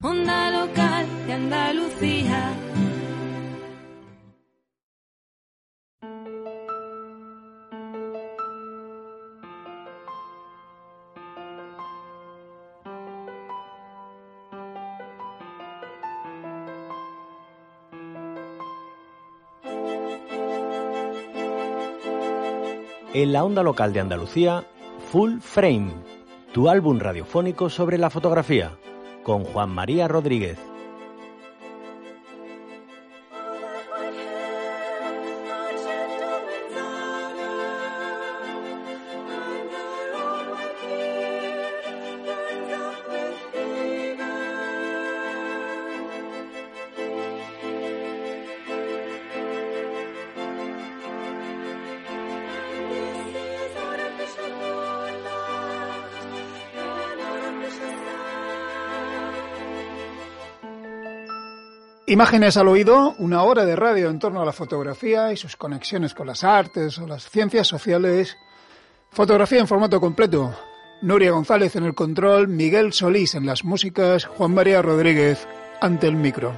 Onda local de Andalucía. En la onda local de Andalucía, Full Frame, tu álbum radiofónico sobre la fotografía, con Juan María Rodríguez. Imágenes al oído, una hora de radio en torno a la fotografía y sus conexiones con las artes o las ciencias sociales. Fotografía en formato completo. Nuria González en el control, Miguel Solís en las músicas, Juan María Rodríguez ante el micro.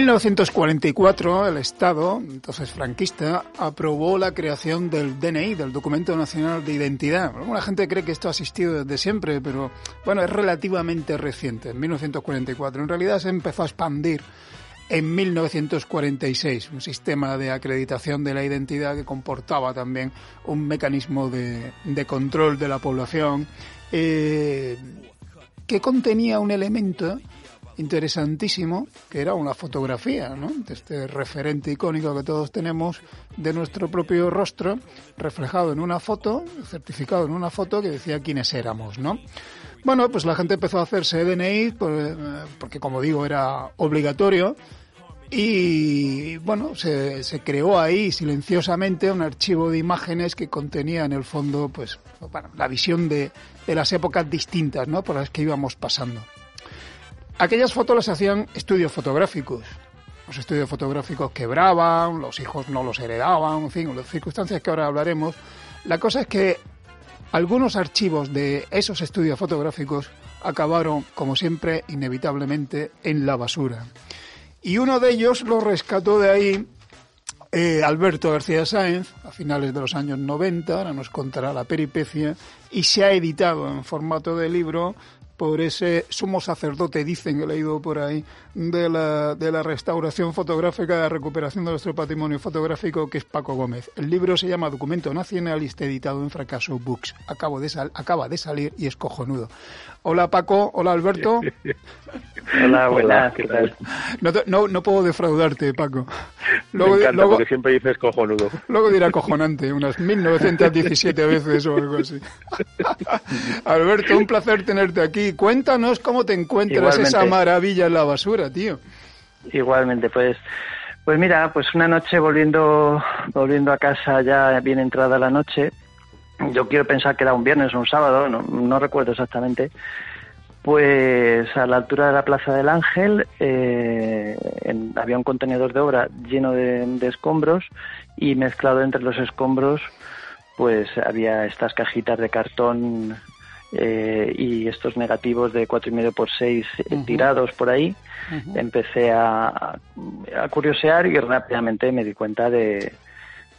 1944, el Estado, entonces franquista, aprobó la creación del DNI, del Documento Nacional de Identidad. Alguna gente cree que esto ha existido desde siempre, pero bueno, es relativamente reciente, en 1944. En realidad se empezó a expandir en 1946, un sistema de acreditación de la identidad que comportaba también un mecanismo de, de control de la población eh, que contenía un elemento interesantísimo, que era una fotografía, ¿no? De este referente icónico que todos tenemos de nuestro propio rostro, reflejado en una foto, certificado en una foto que decía quiénes éramos, ¿no? Bueno, pues la gente empezó a hacerse DNI, pues, porque como digo, era obligatorio, y bueno, se, se, creó ahí silenciosamente un archivo de imágenes que contenía en el fondo, pues, la visión de, de las épocas distintas, ¿no? Por las que íbamos pasando. Aquellas fotos las hacían estudios fotográficos. Los estudios fotográficos quebraban, los hijos no los heredaban, en fin, las circunstancias que ahora hablaremos. La cosa es que algunos archivos de esos estudios fotográficos acabaron, como siempre, inevitablemente en la basura. Y uno de ellos lo rescató de ahí eh, Alberto García Sáenz, a finales de los años 90, ahora nos contará la peripecia, y se ha editado en formato de libro por ese sumo sacerdote, dicen he leído por ahí, de la, de la restauración fotográfica, de la recuperación de nuestro patrimonio fotográfico, que es Paco Gómez. El libro se llama Documento Nacional y está editado en Fracaso Books. Acabo de sal, acaba de salir y es cojonudo. Hola Paco, hola Alberto. hola, buenas, ¿qué tal? No, no, no, puedo defraudarte, Paco. Luego, Me encanta porque siempre dices cojonudo. Luego dirá cojonante, unas 1917 veces o algo así. Alberto, un placer tenerte aquí. Cuéntanos cómo te encuentras esa maravilla en la basura, tío. Igualmente, pues pues mira, pues una noche volviendo volviendo a casa ya bien entrada la noche, yo quiero pensar que era un viernes o un sábado, no, recuerdo exactamente, pues a la altura de la Plaza del Ángel eh, había un contenedor de obra lleno de, escombros y mezclado entre los escombros pues había estas cajitas de cartón eh, y estos negativos de cuatro y medio por seis tirados por ahí. Empecé a, a curiosear y rápidamente me di cuenta de,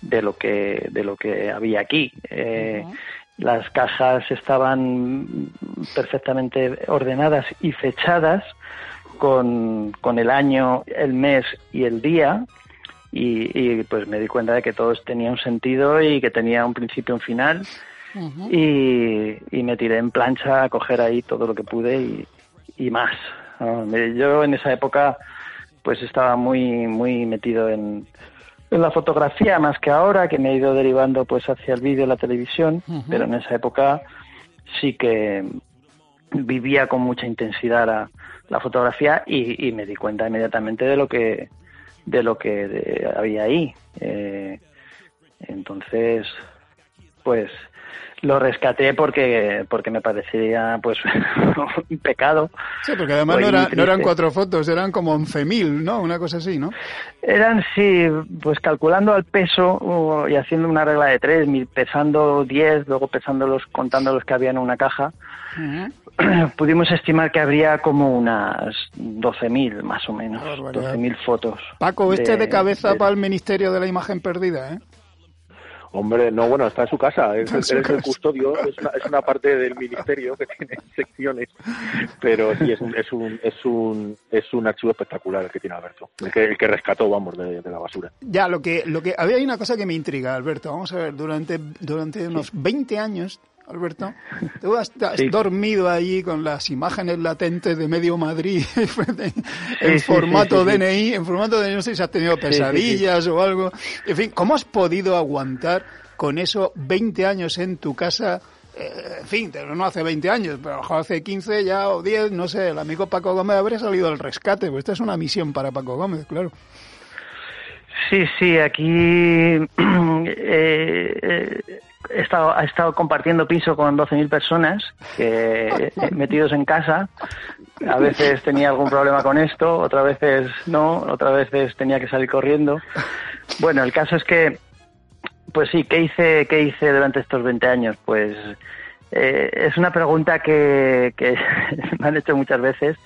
de lo que de lo que había aquí. Eh, las cajas estaban perfectamente ordenadas y fechadas con, con el año, el mes y el día. Y, pues me di cuenta de que todo tenía un sentido y que tenía un principio y un final. Y, y, me tiré en plancha a coger ahí todo lo que pude y, y más. Yo en esa época pues estaba muy muy metido en, en la fotografía más que ahora, que me he ido derivando pues hacia el vídeo y la televisión, pero en esa época sí que vivía con mucha intensidad la, la fotografía y, me di cuenta inmediatamente de lo que de lo que había ahí. Eh, entonces, pues lo rescaté porque porque me parecía pues un pecado. Sí, porque además no, no, eran cuatro fotos, eran como 11.000, ¿no? Una cosa así, ¿no? Eran, sí, pues calculando al peso y haciendo una regla de tres, pesando 10, luego pesándolos, contando los que había en una caja, pudimos estimar que habría como unas 12.000 más o menos, 12.000 fotos. Paco, este de, cabeza para el Ministerio de la Imagen Perdida, ¿eh? Hombre, no, bueno, está en su casa, es, el custodio, es una, es una, parte del ministerio que tiene secciones, pero sí, es un, es un, es un, es un archivo espectacular el que tiene Alberto, el que, el que rescató, vamos, de, la basura. Ya, lo que, lo que, había una cosa que me intriga, Alberto, vamos a ver, durante, durante unos 20 años Alberto. Tú has, dormido allí con las imágenes latentes de medio Madrid en formato DNI, en formato de no sé si has tenido pesadillas o algo. En fin, ¿cómo has podido aguantar con eso 20 años en tu casa? Eh, en fin, no hace 20 años, pero hace 15 ya o 10, no sé, el amigo Paco Gómez habría salido al rescate, pues esta es una misión para Paco Gómez, claro. Sí, sí, aquí eh, eh, he estado, he estado compartiendo piso con 12.000 personas que, metidos en casa. A veces tenía algún problema con esto, otras veces no, otras veces tenía que salir corriendo. Bueno, el caso es que, pues sí, ¿qué hice, qué hice durante estos 20 años? Pues eh, es una pregunta que, que me han hecho muchas veces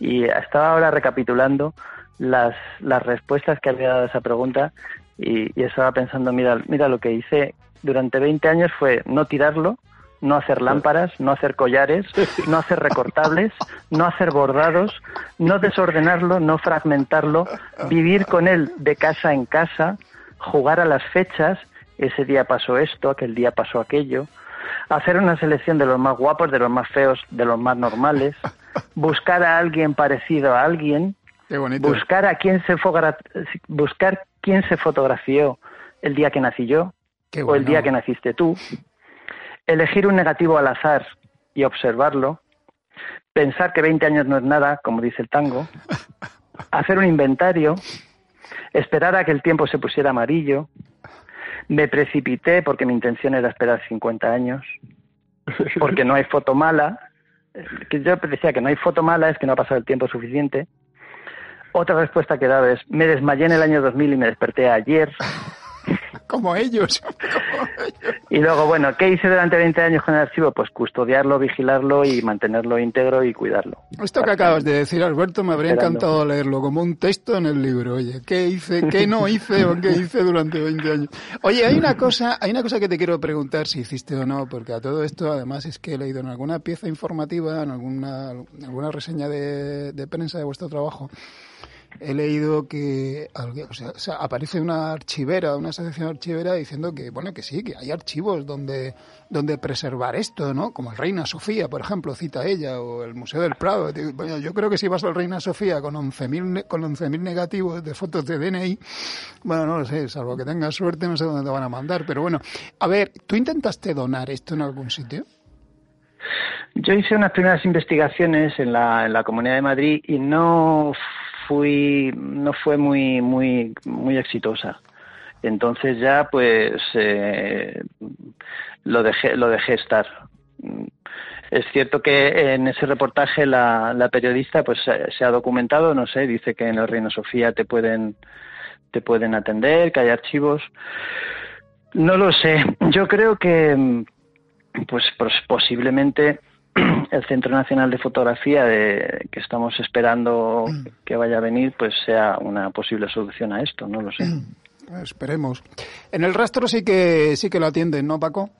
y estaba ahora recapitulando las, las respuestas que había dado a esa pregunta y, y, estaba pensando, mira, mira lo que hice durante 20 años fue no tirarlo, no hacer lámparas, no hacer collares, no hacer recortables, no hacer bordados, no desordenarlo, no fragmentarlo, vivir con él de casa en casa, jugar a las fechas, ese día pasó esto, aquel día pasó aquello, hacer una selección de los más guapos, de los más feos, de los más normales, buscar a alguien parecido a alguien, buscar a quien se buscar quién se fotografió el día que nací yo, o el día que naciste tú, elegir un negativo al azar y observarlo, pensar que 20 años no es nada, como dice el tango, hacer un inventario, esperar a que el tiempo se pusiera amarillo, me precipité porque mi intención era esperar 50 años, porque no hay foto mala, que yo decía que no hay foto mala es que no ha pasado el tiempo suficiente. Otra respuesta que dado es, me desmayé en el año 2000 y me desperté ayer. Como ellos. Y luego, bueno, ¿qué hice durante 20 años con el archivo? Pues custodiarlo, vigilarlo y mantenerlo íntegro y cuidarlo. Esto que acabas de decir, Alberto, me habría encantado leerlo como un texto en el libro. Oye, ¿qué hice, qué no hice o qué hice durante 20 años? Oye, hay una cosa, hay una cosa que te quiero preguntar si hiciste o no, porque a todo esto, además, es que he leído en alguna pieza informativa, en alguna, alguna reseña de, de prensa de vuestro trabajo, he leído que o sea, aparece una archivera, una asociación archivera diciendo que bueno que sí, que hay archivos donde donde preservar esto, ¿no? Como el Reina Sofía, por ejemplo, cita ella o el Museo del Prado. Bueno, yo creo que si vas al Reina Sofía con 11.000 con 11.000 negativos de fotos de DNI, bueno, no lo sé, salvo que tengas suerte, no sé dónde te van a mandar, pero bueno, a ver, ¿tú intentaste donar esto en algún sitio? Yo hice unas primeras investigaciones en la, en la Comunidad de Madrid y no fui no fue muy muy muy exitosa. Entonces ya pues eh, lo dejé lo dejé estar. Es cierto que en ese reportaje la, la periodista pues se ha documentado no sé dice que en el Reino Sofía te pueden te pueden atender que hay archivos. No lo sé. Yo creo que pues posiblemente el Centro Nacional de Fotografía de, que estamos esperando que vaya a venir, pues sea una posible solución a esto, no lo sé. Esperemos. En el rastro sí que sí que lo atienden, ¿no, Paco?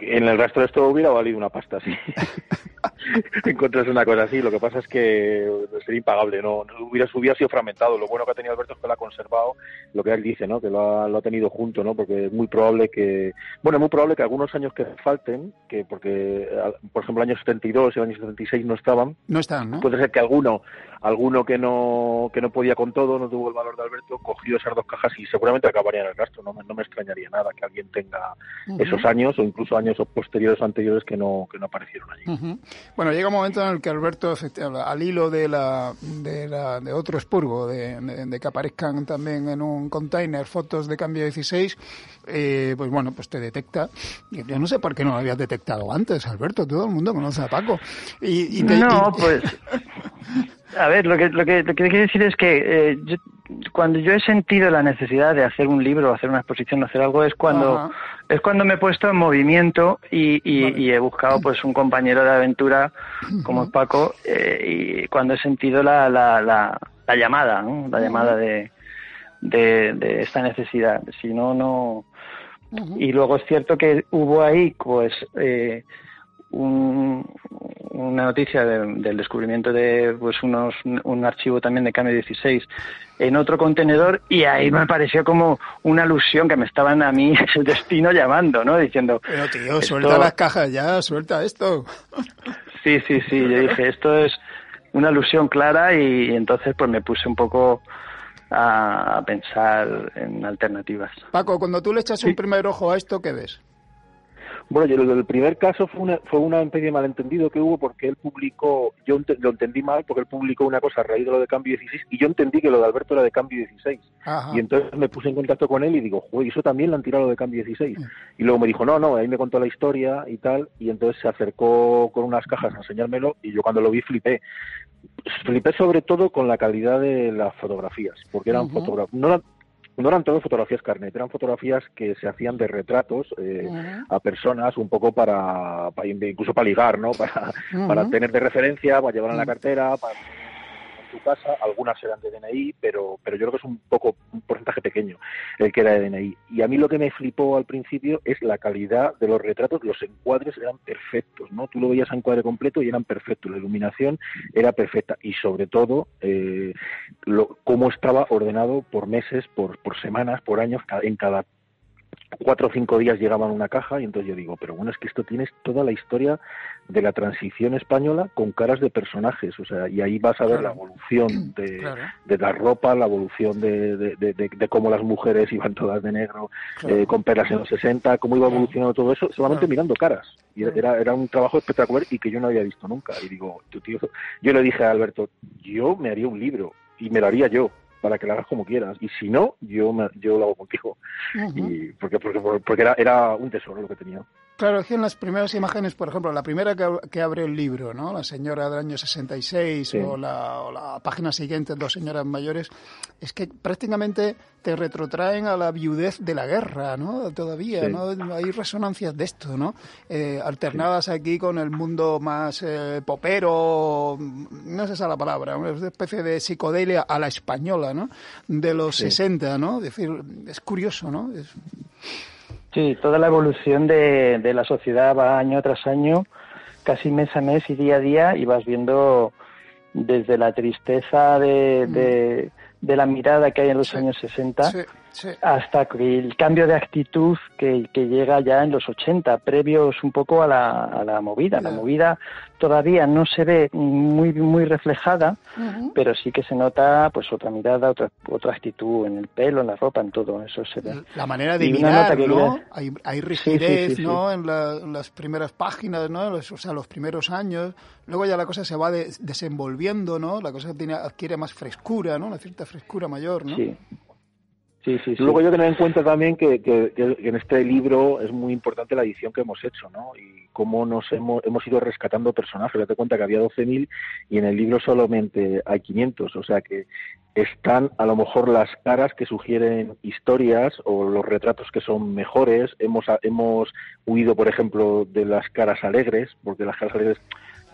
En el rastro esto hubiera valido una pasta, sí. encuentras una cosa así. Lo que pasa es que sería impagable, no, hubiera, hubiera sido fragmentado. Lo bueno que ha tenido Alberto es que lo ha conservado, lo que él dice, ¿no? Que lo ha, lo ha tenido junto, ¿no? Porque es muy probable que, bueno, es muy probable que algunos años que falten, que porque, por ejemplo, el año 72 y el año 76 no estaban. No están, ¿no? Puede ser que alguno, alguno que no, que no podía con todo, no tuvo el valor de Alberto, cogió esas dos cajas y seguramente acabaría en el rastro. No, no me extrañaría nada que alguien tenga esos años o incluso años posteriores o anteriores que no, que no aparecieron allí. Bueno, llega un momento en el que Alberto, al hilo de, la, de, la, de otro expurgo, de, de, que aparezcan también en un container fotos de cambio 16, eh, pues bueno, pues te detecta. Yo no sé por qué no lo habías detectado antes, Alberto. Todo el mundo conoce a Paco. Y, no, pues. A ver, lo que, lo que, lo que quiero decir es que eh, cuando yo he sentido la necesidad de hacer un libro, hacer una exposición, hacer algo, es cuando es cuando me he puesto en movimiento y, y, he buscado pues un compañero de aventura como Paco eh, y cuando he sentido la, la, la, la llamada, ¿no? la llamada de, de, de, esta necesidad. Si no, no. Y luego es cierto que hubo ahí, pues. Eh, una noticia del descubrimiento de pues unos un archivo también de cambio 16 en otro contenedor y ahí me pareció como una alusión que me estaban a mí el destino llamando, ¿no? Diciendo... Pero tío, suelta las cajas ya, suelta esto. Sí, sí, sí, yo dije, esto es una alusión clara y entonces pues me puse un poco a pensar en alternativas. Paco, cuando tú le echas un primer ojo a esto, ¿qué ves? Bueno, yo el primer caso fue una, fue una especie de malentendido que hubo porque él publicó, yo lo entendí mal porque él publicó una cosa a raíz de lo de cambio 16 y yo entendí que lo de Alberto era de cambio 16. Y entonces me puse en contacto con él y digo, joder, eso también lo han tirado de cambio 16. Y luego me dijo, no, no, ahí me contó la historia y tal, y entonces se acercó con unas cajas a enseñármelo y yo cuando lo vi flipé. Flipé sobre todo con la calidad de las fotografías, porque eran fotografías, no, no eran todas fotografías carnet, eran fotografías que se hacían de retratos eh, a personas un poco para, incluso para ligar, ¿no? Para, para tener de referencia, para llevar en la cartera, para casa, algunas eran de DNI, pero, pero yo creo que es un poco un porcentaje pequeño el que era de DNI. Y a mí lo que me flipó al principio es la calidad de los retratos, los encuadres eran perfectos, ¿no? Tú lo veías en encuadre completo y eran perfectos, la iluminación era perfecta y sobre todo eh, lo, cómo estaba ordenado por meses, por, por semanas, por años, en cada cuatro o cinco días llegaban una caja y entonces yo digo, pero bueno, es que esto tienes toda la historia de la transición española con caras de personajes, o sea, y ahí vas a ver la evolución de, de, la ropa, la evolución de, de, cómo las mujeres iban todas de negro, eh, con peras en los 60, cómo iba evolucionando todo eso, solamente mirando caras. Y era, era un trabajo espectacular y que yo no había visto nunca. Y digo, tío, yo le dije a Alberto, yo me haría un libro y me lo haría yo para que lo hagas como quieras. Y si no, yo, me, yo lo hago contigo. y porque porque, porque era, era un tesoro lo que tenía. Claro, es que en las primeras imágenes, por ejemplo, la primera que, abre el libro, ¿no? La señora del año 66 o, la, o la página siguiente, dos señoras mayores, es que prácticamente te retrotraen a la viudez de la guerra, ¿no? Todavía, ¿no? Hay resonancias de esto, ¿no? Eh, alternadas aquí con el mundo más eh, popero, no sé esa la palabra, una especie de psicodelia a la española, ¿no? De los 60, ¿no? Es decir, es curioso, ¿no? Sí, toda la evolución de, de la sociedad va año tras año, casi mes a mes y día a día, y vas viendo desde la tristeza de, de, de la mirada que hay en los años 60 hasta el cambio de actitud que, que, llega ya en los 80, previos un poco a la, a la movida. La movida todavía no se ve muy muy reflejada, pero sí que se nota pues otra mirada, otra otra actitud en el pelo, en la ropa, en todo eso se ve. La manera de mirar, ¿no? Hay, hay rigidez, ¿no? En, las primeras páginas, ¿no? o sea, los primeros años. Luego ya la cosa se va desenvolviendo, ¿no? La cosa tiene, adquiere más frescura, ¿no? Una cierta frescura mayor, ¿no? Sí. Sí, sí, Luego yo tener en cuenta también que, que, en este libro es muy importante la edición que hemos hecho, ¿no? Y cómo nos hemos, hemos ido rescatando personajes. Date cuenta que había 12.000 y en el libro solamente hay 500. O sea que están a lo mejor las caras que sugieren historias o los retratos que son mejores. Hemos, hemos huido, por ejemplo, de las caras alegres, porque las caras alegres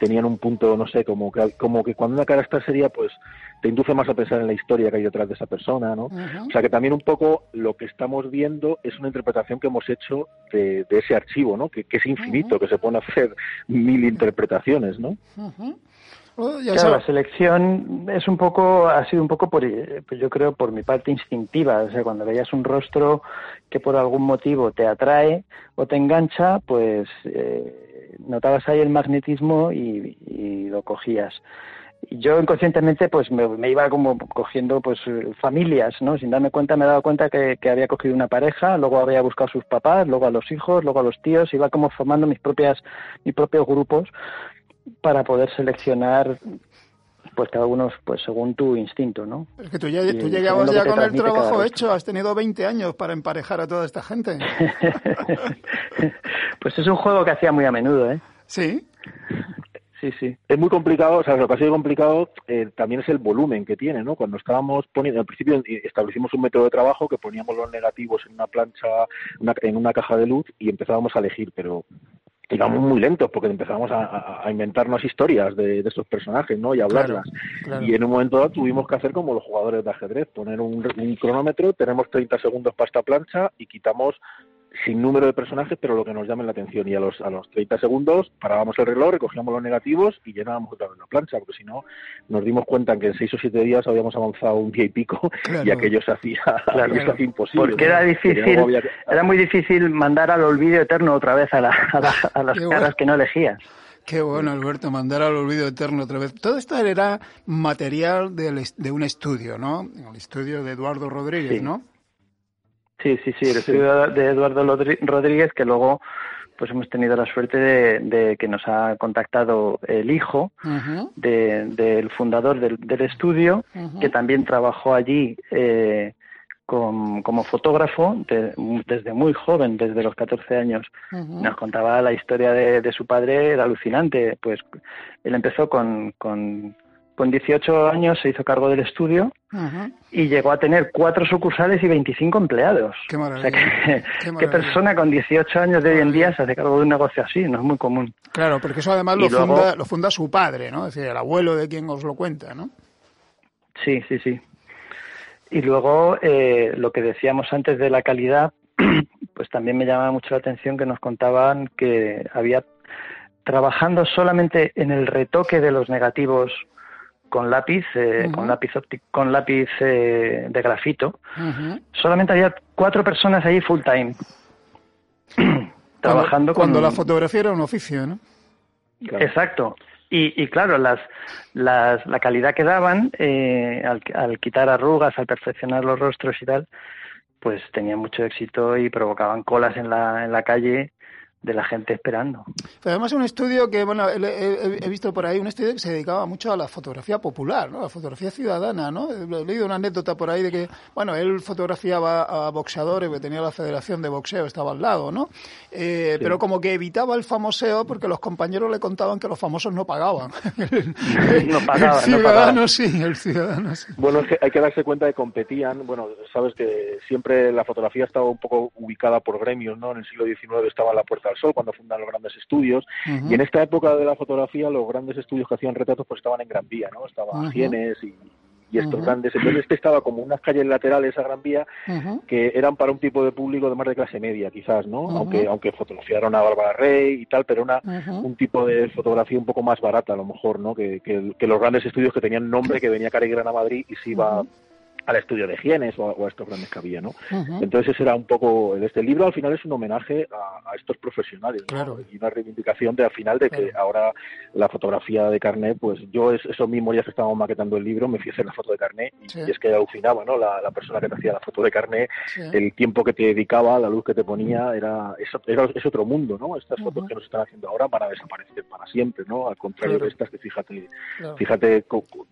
tenían un punto, no sé, como que, como que cuando una cara está seria, pues te induce más a pensar en la historia que hay detrás de esa persona, ¿no? O sea que también un poco lo que estamos viendo es una interpretación que hemos hecho de, ese archivo, ¿no? Que, es infinito, que se pone a hacer mil interpretaciones, ¿no? Oh, claro, la selección es un poco, ha sido un poco por, pues yo creo, por mi parte instintiva. O sea, cuando veías un rostro que por algún motivo te atrae o te engancha, pues eh, notabas ahí el magnetismo y, lo cogías yo inconscientemente pues me, iba como cogiendo pues familias, ¿no? Sin darme cuenta me he dado cuenta que, había cogido una pareja, luego había buscado a sus papás, luego a los hijos, luego a los tíos, iba como formando mis propias mis propios grupos para poder seleccionar pues cada uno pues según tu instinto, ¿no? Es que tú, ya, tú llegabas ya con el trabajo hecho, has tenido 20 años para emparejar a toda esta gente. pues es un juego que hacía muy a menudo, ¿eh? Sí. Sí, sí. Es muy complicado, o sea, lo que ha sido complicado eh, también es el volumen que tiene, ¿no? Cuando estábamos poniendo, al principio establecimos un método de trabajo que poníamos los negativos en una plancha, en una caja de luz y empezábamos a elegir, pero íbamos muy lentos porque empezábamos a, inventarnos historias de, esos personajes, ¿no? Y hablarlas. Y en un momento dado tuvimos que hacer como los jugadores de ajedrez, poner un, un cronómetro, tenemos 30 segundos para esta plancha y quitamos sin número de personajes, pero lo que nos llame la atención. Y a los, a los 30 segundos parábamos el reloj, recogíamos los negativos y llenábamos otra vez la plancha, porque si no, nos dimos cuenta que en seis o siete días habíamos avanzado un día y pico y aquello se hacía, imposible. Porque era difícil, era muy difícil mandar al olvido eterno otra vez a, las caras que no elegías. Qué bueno, Alberto, mandar al olvido eterno otra vez. Todo esto era material de, un estudio, ¿no? El estudio de Eduardo Rodríguez, ¿no? Sí, sí, sí, el estudio de Eduardo Rodríguez, que luego pues hemos tenido la suerte de, que nos ha contactado el hijo del fundador del, estudio, que también trabajó allí eh, como fotógrafo desde muy joven, desde los 14 años. Nos contaba la historia de, de, su padre, era alucinante. Pues él empezó con, con con 18 años se hizo cargo del estudio y llegó a tener cuatro sucursales y 25 empleados. Qué maravilla. ¿qué, persona con 18 años de hoy en día se hace cargo de un negocio así? No es muy común. Claro, porque eso además lo, funda, lo funda su padre, ¿no? Es decir, el abuelo de quien os lo cuenta, ¿no? Sí, sí, sí. Y luego, eh, lo que decíamos antes de la calidad, pues también me llamaba mucho la atención que nos contaban que había trabajando solamente en el retoque de los negativos con lápiz, eh, con lápiz óptico, con lápiz eh, de grafito. Solamente había cuatro personas allí full time. trabajando cuando, la fotografía era un oficio, ¿no? Exacto. Y, y claro, las, las, la calidad que daban eh, al, al quitar arrugas, al perfeccionar los rostros y tal, pues tenían mucho éxito y provocaban colas en la, en la calle de la gente esperando. Pero además un estudio que, bueno, he, visto por ahí, un estudio que se dedicaba mucho a la fotografía popular, ¿no? La fotografía ciudadana, ¿no? He leído una anécdota por ahí de que, bueno, él fotografiaba a boxeadores, porque tenía la Federación de Boxeo, estaba al lado, ¿no? Eh, pero como que evitaba el famoseo porque los compañeros le contaban que los famosos no pagaban. no pagaban, el ciudadano sí, el ciudadano sí. Bueno, es que hay que darse cuenta de que competían, bueno, sabes que siempre la fotografía estaba un poco ubicada por gremios, ¿no? En el siglo XIX estaba la puerta al sol cuando fundan los grandes estudios. Y en esta época de la fotografía, los grandes estudios que hacían retratos pues estaban en Gran Vía, ¿no? Estaba uh y, y estos grandes. Entonces este estaba como unas calles laterales a Gran Vía que eran para un tipo de público de más de clase media, quizás, ¿no? Aunque aunque fotografiaron a Bárbara Rey y tal, pero una un tipo de fotografía un poco más barata a lo mejor, ¿no? Que, que, los grandes estudios que tenían nombre, que venía Cary Grant a Madrid y se iba al estudio de Hienes o a, estos grandes que había, ¿no? Entonces ese era un poco, este libro al final es un homenaje a, estos profesionales, y una reivindicación de al final de que ahora la fotografía de carnet, pues yo es, esos mismos días que estábamos maquetando el libro me a hacer la foto de carnet y, es que alucinaba, ¿no? La, persona que te hacía la foto de carnet, el tiempo que te dedicaba, la luz que te ponía, era es, es otro mundo, ¿no? Estas fotos que nos están haciendo ahora van a desaparecer para siempre, ¿no? Al contrario de estas que fíjate, fíjate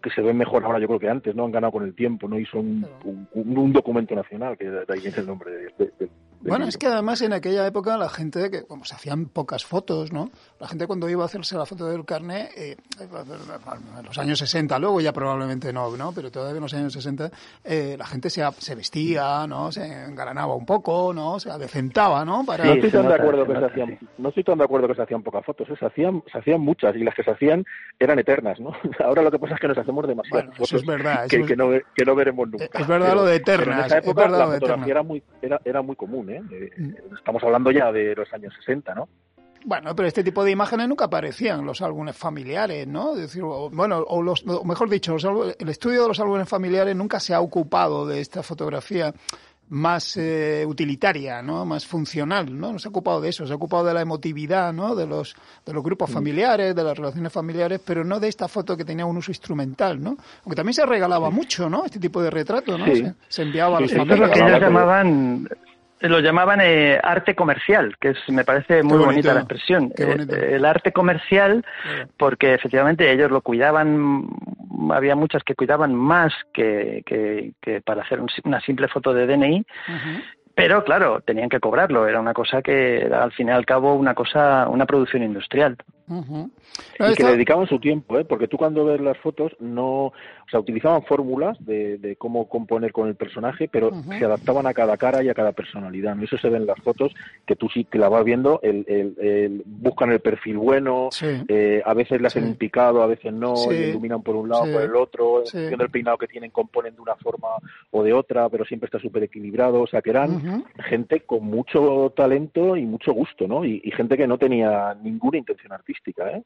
que se ven mejor ahora yo creo que antes, ¿no? Han ganado con el tiempo, ¿no? Y son un, documento nacional, que de ahí viene el nombre de, bueno, es que además en aquella época la gente, que como se hacían pocas fotos, ¿no? La gente cuando iba a hacerse la foto del carnet, eh, en los años 60, luego ya probablemente no, ¿no? Pero todavía en los años 60 eh, la gente se, se vestía, ¿no? Se engalanaba un poco, ¿no? Se adecentaba, ¿no? Para... no estoy tan de acuerdo que se hacían, no estoy tan de acuerdo que se hacían pocas fotos, ¿eh? se hacían, se hacían muchas y las que se hacían eran eternas, ¿no? Ahora lo que pasa es que nos hacemos demasiadas fotos es verdad, que, que, no, que no veremos nunca. Es verdad lo de eternas. en esa época la fotografía era muy, era, era muy común, ¿eh? Mm. Estamos hablando ya de los años 60, ¿no? Bueno, pero este tipo de imágenes nunca aparecían en los álbumes familiares, ¿no? decir, bueno, o, los, mejor dicho, el estudio de los álbumes familiares nunca se ha ocupado de esta fotografía más eh, utilitaria, ¿no? Más funcional, ¿no? No se ha ocupado de eso, se ha ocupado de la emotividad, ¿no? De los, de los grupos mm. familiares, de las relaciones familiares, pero no de esta foto que tenía un uso instrumental, ¿no? Aunque también se regalaba mucho, ¿no? Este tipo de retrato, ¿no? Se, enviaba a los familiares. Es lo que ellos llamaban lo llamaban eh, arte comercial, que es, me parece muy bonita la expresión. Eh, el arte comercial, porque efectivamente ellos lo cuidaban, había muchas que cuidaban más que, que, que para hacer una simple foto de DNI, pero claro, tenían que cobrarlo, era una cosa que era al fin y al cabo una cosa, una producción industrial. Y que le dedicaban su tiempo, ¿eh? porque tú cuando ves las fotos no, o sea, utilizaban fórmulas de, cómo componer con el personaje, pero se adaptaban a cada cara y a cada personalidad. ¿no? Eso se ve en las fotos que tú sí que la vas viendo, el, el, buscan el perfil bueno, eh, a veces le hacen un picado, a veces no, iluminan por un lado o por el otro, viendo el peinado que tienen componen de una forma o de otra, pero siempre está súper equilibrado, o sea, que eran gente con mucho talento y mucho gusto, ¿no? y gente que no tenía ninguna intención artística. ¿eh?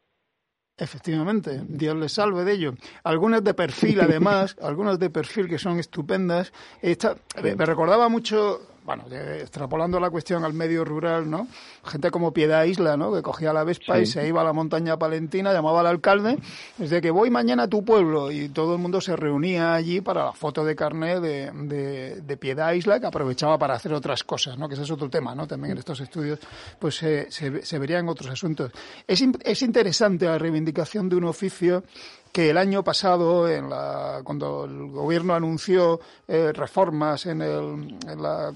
Efectivamente, Dios les salve de ello. Algunas de perfil, además, algunas de perfil que son estupendas. Esta, me recordaba mucho bueno, extrapolando la cuestión al medio rural, ¿no? Gente como Piedad Isla, ¿no? Que cogía la Vespa y se iba a la montaña palentina, llamaba al alcalde, desde que voy mañana a tu pueblo, y todo el mundo se reunía allí para la foto de carnet de, de, Piedad Isla, que aprovechaba para hacer otras cosas, ¿no? Que ese es otro tema, ¿no? También en estos estudios, pues se, se, se verían otros asuntos. Es, es interesante la reivindicación de un oficio que el año pasado, en la, cuando el gobierno anunció eh, reformas en, el, en, la,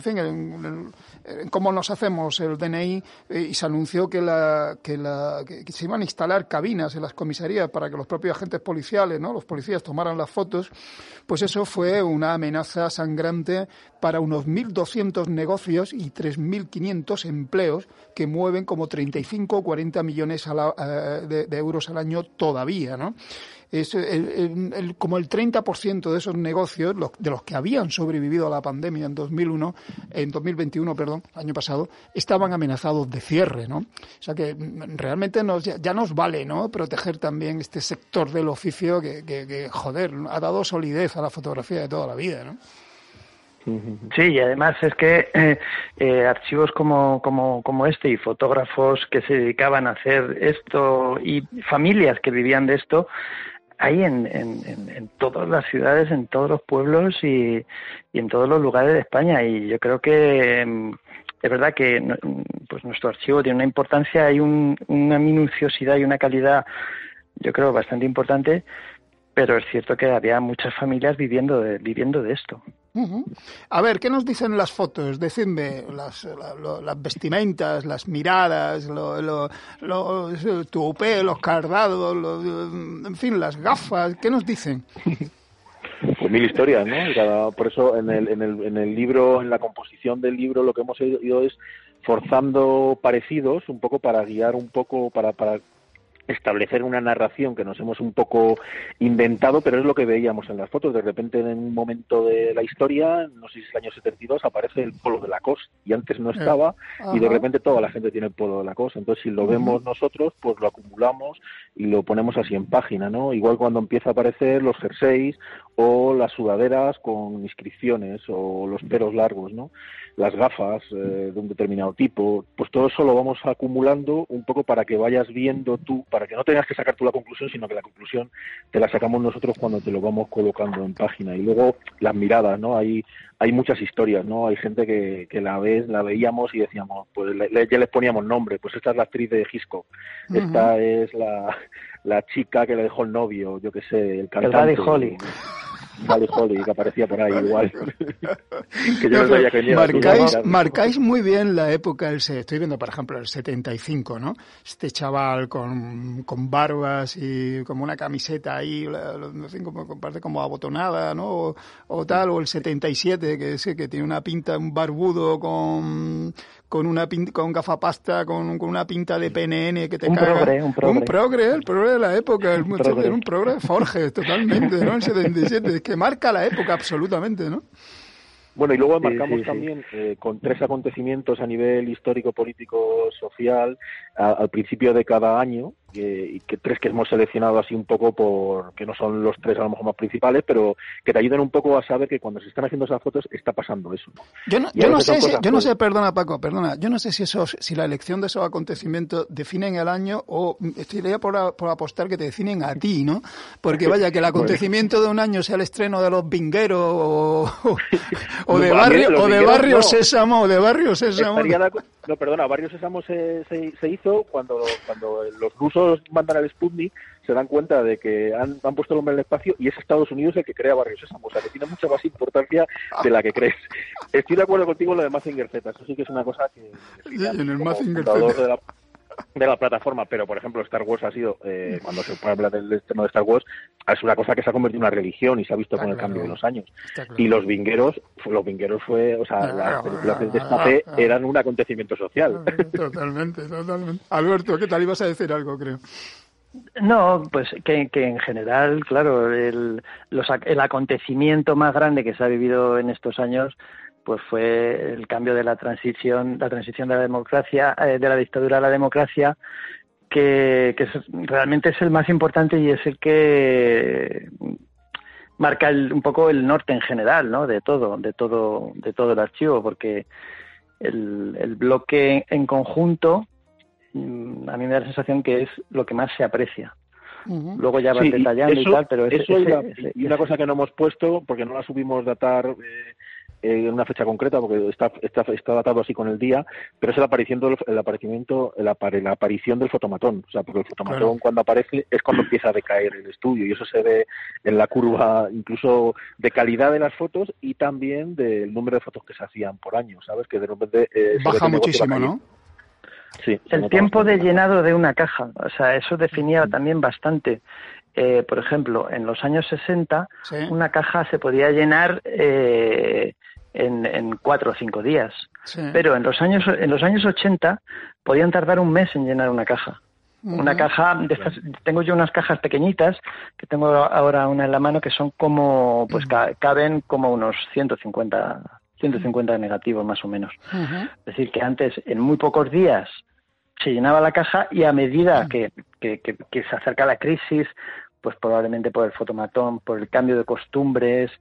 fin, en, cómo nos hacemos el DNI eh, y se anunció que, la, que, la, que, se iban a instalar cabinas en las comisarías para que los propios agentes policiales, ¿no? los policías tomaran las fotos, pues eso fue una amenaza sangrante para unos 1.200 negocios y 3.500 empleos que mueven como 35 o 40 millones eh, de, euros al año todavía, ¿no? es el, como el 30% de esos negocios, de los que habían sobrevivido a la pandemia en 2001, en 2021, perdón, año pasado, estaban amenazados de cierre, ¿no? O sea que mm, realmente nos, ya, nos vale, ¿no? Proteger también este sector del oficio que, que, joder, ha dado solidez a la fotografía de toda la vida, ¿no? Sí, y además es que eh, eh, archivos como, como, este y fotógrafos que se dedicaban a hacer esto y familias que vivían de esto, hay en, en, en, todas las ciudades, en todos los pueblos y, en todos los lugares de España. Y yo creo que mm, es verdad que pues nuestro archivo tiene una importancia, hay un, una minuciosidad y una calidad, yo creo, bastante importante, pero es cierto que había muchas familias viviendo de, viviendo de esto. A ver, ¿qué nos dicen las fotos? Decidme las, vestimentas, las miradas, lo, lo, tupé, los cardados, en fin, las gafas, ¿qué nos dicen? Pues mil historias, ¿no? por eso en el, en, el, en el libro, en la composición del libro, lo que hemos ido es forzando parecidos, un poco para guiar un poco, para, para establecer una narración que nos hemos un poco inventado, pero es lo que veíamos en las fotos. De repente, en un momento de la historia, no sé si es el año 72, aparece el polo de la COS y antes no estaba y de repente toda la gente tiene el polo de la COS. Entonces, si lo vemos nosotros, pues lo acumulamos y lo ponemos así en página, ¿no? Igual cuando empieza a aparecer los jerseys o las sudaderas con inscripciones o los peros largos, ¿no? las gafas eh, de un determinado tipo, pues todo eso lo vamos acumulando un poco para que vayas viendo tú, para que no tengas que sacar tú la conclusión, sino que la conclusión te la sacamos nosotros cuando te lo vamos colocando en página. Y luego las miradas, ¿no? Hay, hay muchas historias, ¿no? Hay gente que, que la ves, la veíamos y decíamos, pues ya les poníamos nombre, pues esta es la actriz de Gisco, esta es la, la chica que le dejó el novio, yo qué sé, el cantante. El Holly. Vale Holly, que aparecía por ahí igual. que yo no, sabía que marcáis, marcáis muy bien la época, el, estoy viendo por ejemplo el 75, ¿no? Este chaval con, con barbas y como una camiseta ahí, no sé, como, como abotonada, ¿no? O, tal, o el 77, que es que tiene una pinta, un barbudo con con una pinta, con gafapasta, con, con una pinta de PNN que te un Progre, un progre. Un progre, el progre de la época, el, un progre, un progre de Forges, totalmente, ¿no? El 77, que marca la época absolutamente, ¿no? Bueno, y luego marcamos también eh, con tres acontecimientos a nivel histórico, político, social, al principio de cada año, que tres que hemos seleccionado así un poco por que no son los tres a lo mejor más principales, pero que te ayuden un poco a saber que cuando se están haciendo esas fotos está pasando eso. Yo no, yo no sé, si, yo no sé, perdona Paco, perdona, yo no sé si eso, si la elección de esos acontecimientos definen el año o estoy por, por apostar que te definen a ti, ¿no? Porque vaya que el acontecimiento de un año sea el estreno de los vingueros o, o, de barrio o de barrio Sésamo o de barrio Sésamo. No, perdona, Barrio Sésamo se, se, se hizo cuando cuando los rusos mandan al Sputnik se dan cuenta de que han, puesto el hombre en el espacio y es Estados Unidos el que crea Barrios Sésamo, o sea, que tiene mucha más importancia de la que crees. Estoy de acuerdo contigo en lo de Mazinger Z, eso sí que es una cosa que... en el Mazinger Z de la plataforma, pero por ejemplo Star Wars ha sido, eh, cuando se habla del estreno de Star Wars, es una cosa que se ha convertido en una religión y se ha visto con el cambio de los años. Y los vingueros, los vingueros fue, o sea, las películas de destape eran un acontecimiento social. Totalmente, totalmente. Alberto, ¿qué tal? Ibas a decir algo, creo. No, pues que, que en general, claro, el, los, el acontecimiento más grande que se ha vivido en estos años pues fue el cambio de la transición, la transición de la democracia, eh, de la dictadura a la democracia, que, realmente es el más importante y es el que marca un poco el norte en general, ¿no? De todo, de todo, de todo el archivo, porque el, bloque en conjunto, mm, a mí me da la sensación que es lo que más se aprecia. Luego ya va detallando y tal, pero eso y una cosa que no hemos puesto, porque no la subimos datar eh, en una fecha concreta porque está, está, está, datado así con el día, pero es el aparición del, el aparecimiento, la, la aparición del fotomatón, o sea, porque el fotomatón cuando aparece es cuando empieza a decaer el estudio y eso se ve en la curva incluso de calidad de las fotos y también del número de fotos que se hacían por año, ¿sabes? Que de repente eh, baja muchísimo, ¿no? Sí, el tiempo de llenado de una caja, o sea, eso definía también bastante. Eh, por ejemplo, en los años 60, una caja se podía llenar eh, en, cuatro o cinco días. Pero en los años en los años 80 podían tardar un mes en llenar una caja. Una caja, de estas, tengo yo unas cajas pequeñitas, que tengo ahora una en la mano, que son como, pues caben como unos 150, 150 negativos más o menos. Es decir, que antes, en muy pocos días, se llenaba la caja y a medida que, que, que se acerca la crisis, pues probablemente por el fotomatón, por el cambio de costumbres,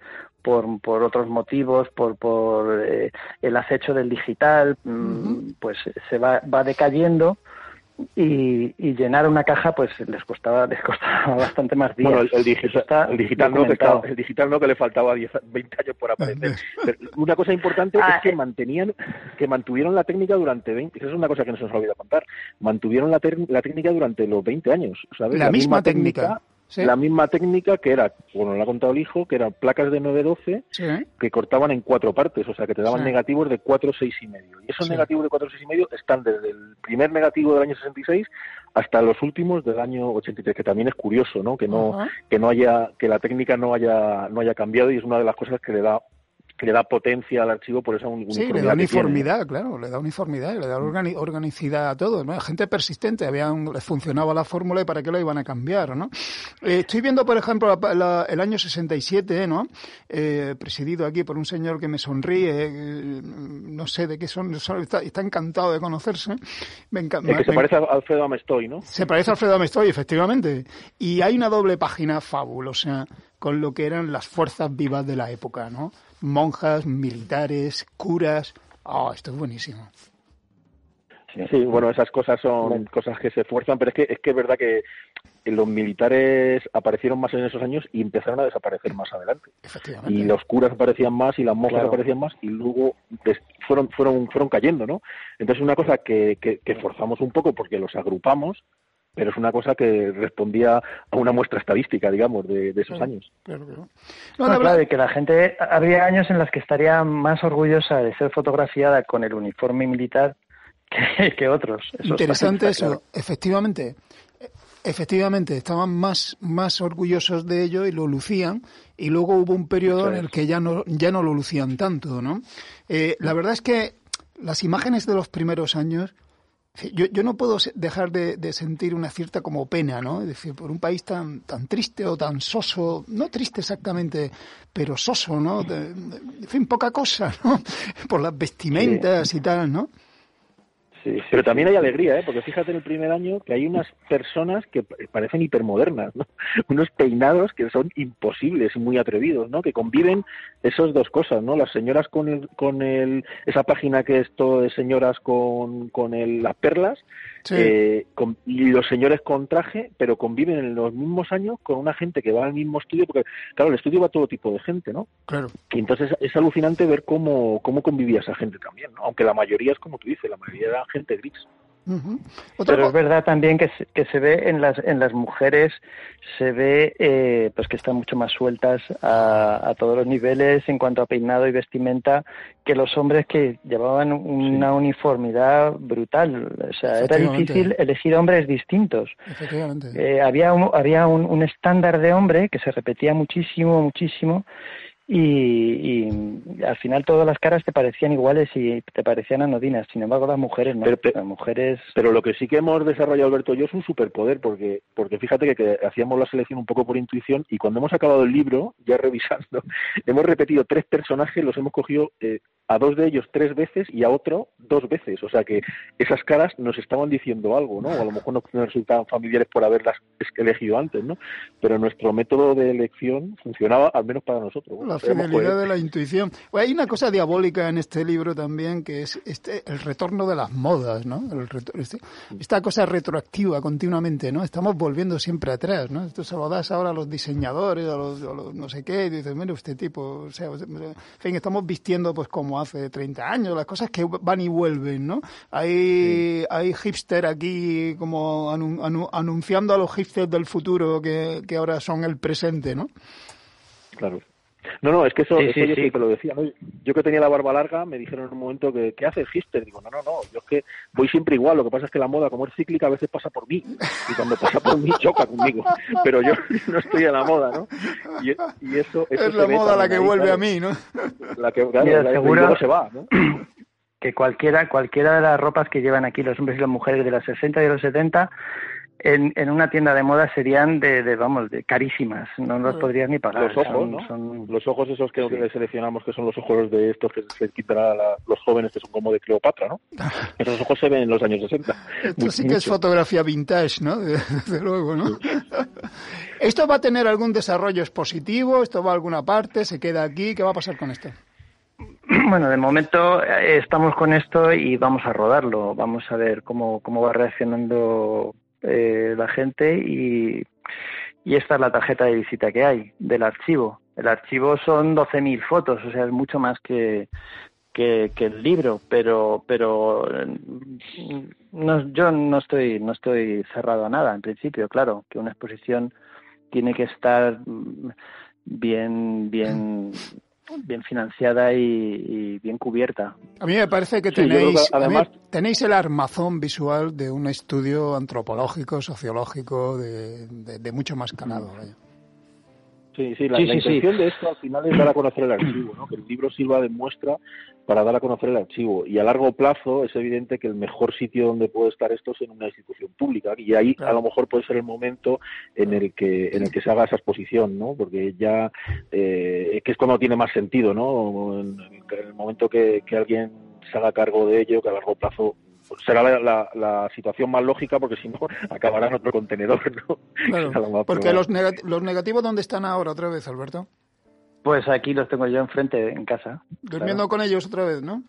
por, por otros motivos, por, por eh, el acecho del digital, mm, pues se va, va decayendo y, llenar una caja pues les costaba les costaba bastante más días. Bueno, el, digital, el digital no que el digital no que le faltaba 10, 20 años por aparecer. una cosa importante ah, es que eh. mantenían que mantuvieron la técnica durante 20, eso es una cosa que no se nos olvida contar. Mantuvieron la, la técnica durante los 20 años, ¿sabes? La, misma, técnica la misma técnica que era, bueno, lo ha contado el hijo, que eran placas de 912 que cortaban en cuatro partes, o sea, que te daban negativos de 4, 6 y medio. Y esos negativos de 4, 6 y medio están desde el primer negativo del año 66 hasta los últimos del año 83, que también es curioso, ¿no? Que no que no haya que la técnica no haya no haya cambiado y es una de las cosas que le da le da potencia al archivo por esa uniformidad. Sí, le da uniformidad, claro, le da uniformidad, le da organicidad a todo. ¿no? Gente persistente, habían, les funcionaba la fórmula y para qué lo iban a cambiar. ¿no? Eh, estoy viendo, por ejemplo, el año 67, ¿no? Eh, presidido aquí por un señor que me sonríe, eh, no sé de qué son, está, encantado de conocerse. Me que se parece a Alfredo Amestoy, ¿no? Se parece a Alfredo Amestoy, efectivamente. Y hay una doble página fabulosa con lo que eran las fuerzas vivas de la época, ¿no? Monjas, militares, curas. Oh, esto es buenísimo. Sí, bueno, esas cosas son cosas que se esfuerzan, pero es que es que es verdad que los militares aparecieron más en esos años y empezaron a desaparecer más adelante. Y los curas aparecían más y las monjas aparecían más y luego fueron fueron fueron cayendo, ¿no? Entonces una cosa que, que, que forzamos un poco porque los agrupamos pero es una cosa que respondía a una muestra estadística, digamos, de, esos años. Claro, claro. de que la gente, habría años en los que estaría más orgullosa de ser fotografiada con el uniforme militar que, otros. Interesante eso, efectivamente. Efectivamente, estaban más, más orgullosos de ello y lo lucían, y luego hubo un periodo en el que ya no, ya no lo lucían tanto, ¿no? Eh, la verdad es que las imágenes de los primeros años yo, yo no puedo dejar de, sentir una cierta como pena, ¿no? Es decir, por un país tan, tan triste o tan soso, no triste exactamente, pero soso, ¿no? en fin, poca cosa, ¿no? Por las vestimentas y tal, ¿no? Pero también hay alegría, ¿eh? porque fíjate en el primer año que hay unas personas que parecen hipermodernas, ¿no? unos peinados que son imposibles y muy atrevidos, ¿no? que conviven esas dos cosas, ¿no? las señoras con, el, con el, esa página que es todo de señoras con, con el, las perlas eh, y los señores con traje, pero conviven en los mismos años con una gente que va al mismo estudio, porque claro, el estudio va todo tipo de gente, ¿no? Claro. Y entonces es alucinante ver cómo, cómo convivía esa gente también, ¿no? Aunque la mayoría es como tú dices, la mayoría era gente gris. Pero es verdad también que se, que se ve en las, en las mujeres, se ve eh, pues que están mucho más sueltas a, todos los niveles en cuanto a peinado y vestimenta que los hombres que llevaban una uniformidad brutal. O sea, era difícil elegir hombres distintos. Eh, había un, había un estándar de hombre que se repetía muchísimo, muchísimo y, al final todas las caras te parecían iguales y te parecían anodinas. Sin embargo, las mujeres no. Pero, las mujeres... pero lo que sí que hemos desarrollado Alberto y yo es un superpoder, porque, porque fíjate que, hacíamos la selección un poco por intuición y cuando hemos acabado el libro, ya revisando, hemos repetido tres personajes, los hemos cogido eh, a dos de ellos tres veces y a otro dos veces. O sea que esas caras nos estaban diciendo algo, ¿no? O a lo mejor no nos resultaban familiares por haberlas elegido antes, ¿no? Pero nuestro método de elección funcionaba, al menos para nosotros. La fidelidad de la intuición. hay una cosa diabólica en este libro también, que es este, el retorno de las modas, ¿no? Este, esta cosa retroactiva continuamente, ¿no? Estamos volviendo siempre atrás, ¿no? Esto se lo das ahora a los diseñadores, a los, no sé qué, y dices, mire, usted tipo, o sea, en fin, estamos vistiendo pues como hace 30 años, las cosas que van y vuelven, ¿no? Hay, hay hipster aquí como anunciando a los hipsters del futuro que, que ahora son el presente, ¿no? Claro. No, no, es que eso, yo sí, lo decía. ¿no? Yo que tenía la barba larga, me dijeron en un momento que ¿qué hace el hipster? Digo, no, no, no, yo es que voy siempre igual. Lo que pasa es que la moda, como es cíclica, a veces pasa por mí. Y cuando pasa por mí, choca conmigo. Pero yo no estoy en la moda, ¿no? Y, eso, Es la moda la que vuelve a mí, ¿no? La que, claro, la, se va, ¿no? Que cualquiera, cualquiera de las ropas que llevan aquí los hombres y las mujeres de los 60 y los 70 en, en una tienda de moda serían de, de vamos, de carísimas, no los podrías ni pagar. Los ojos, ¿no? Los ojos esos que, seleccionamos, que son los ojos de estos que se quitarán a los jóvenes, que son como de Cleopatra, ¿no? Esos ojos se ven en los años 60. Esto sí que es fotografía vintage, ¿no? Desde luego, ¿no? ¿Esto va a tener algún desarrollo expositivo? ¿Esto va a alguna parte? ¿Se queda aquí? ¿Qué va a pasar con esto? Bueno, de momento eh, estamos con esto y vamos a rodarlo. Vamos a ver cómo, cómo va reaccionando eh, la gente y, y esta es la tarjeta de visita que hay del archivo. El archivo son 12.000 fotos, o sea, es mucho más que, que, el libro, pero pero no, yo no estoy no estoy cerrado a nada en principio, claro, que una exposición tiene que estar bien bien bien financiada y, bien cubierta. A mí me parece que tenéis, además, tenéis el armazón visual de un estudio antropológico, sociológico, de, de, mucho más calado. Sí, sí, la, intención de esto al final es dar a conocer el archivo, ¿no? que el libro sirva de muestra para dar a conocer el archivo. Y a largo plazo es evidente que el mejor sitio donde puede estar esto es en una institución pública. Y ahí a lo mejor puede ser el momento en el que en el que se haga esa exposición, ¿no? Porque ya eh, que es cuando tiene más sentido, ¿no? En, el momento que, que alguien se haga cargo de ello, que a largo plazo será la, la, situación más lógica porque si no acabará en otro contenedor, ¿no? porque los, los negativos, ¿dónde están ahora otra vez, Alberto? Pues aquí los tengo yo enfrente, en casa. Durmiendo con ellos otra vez, ¿no?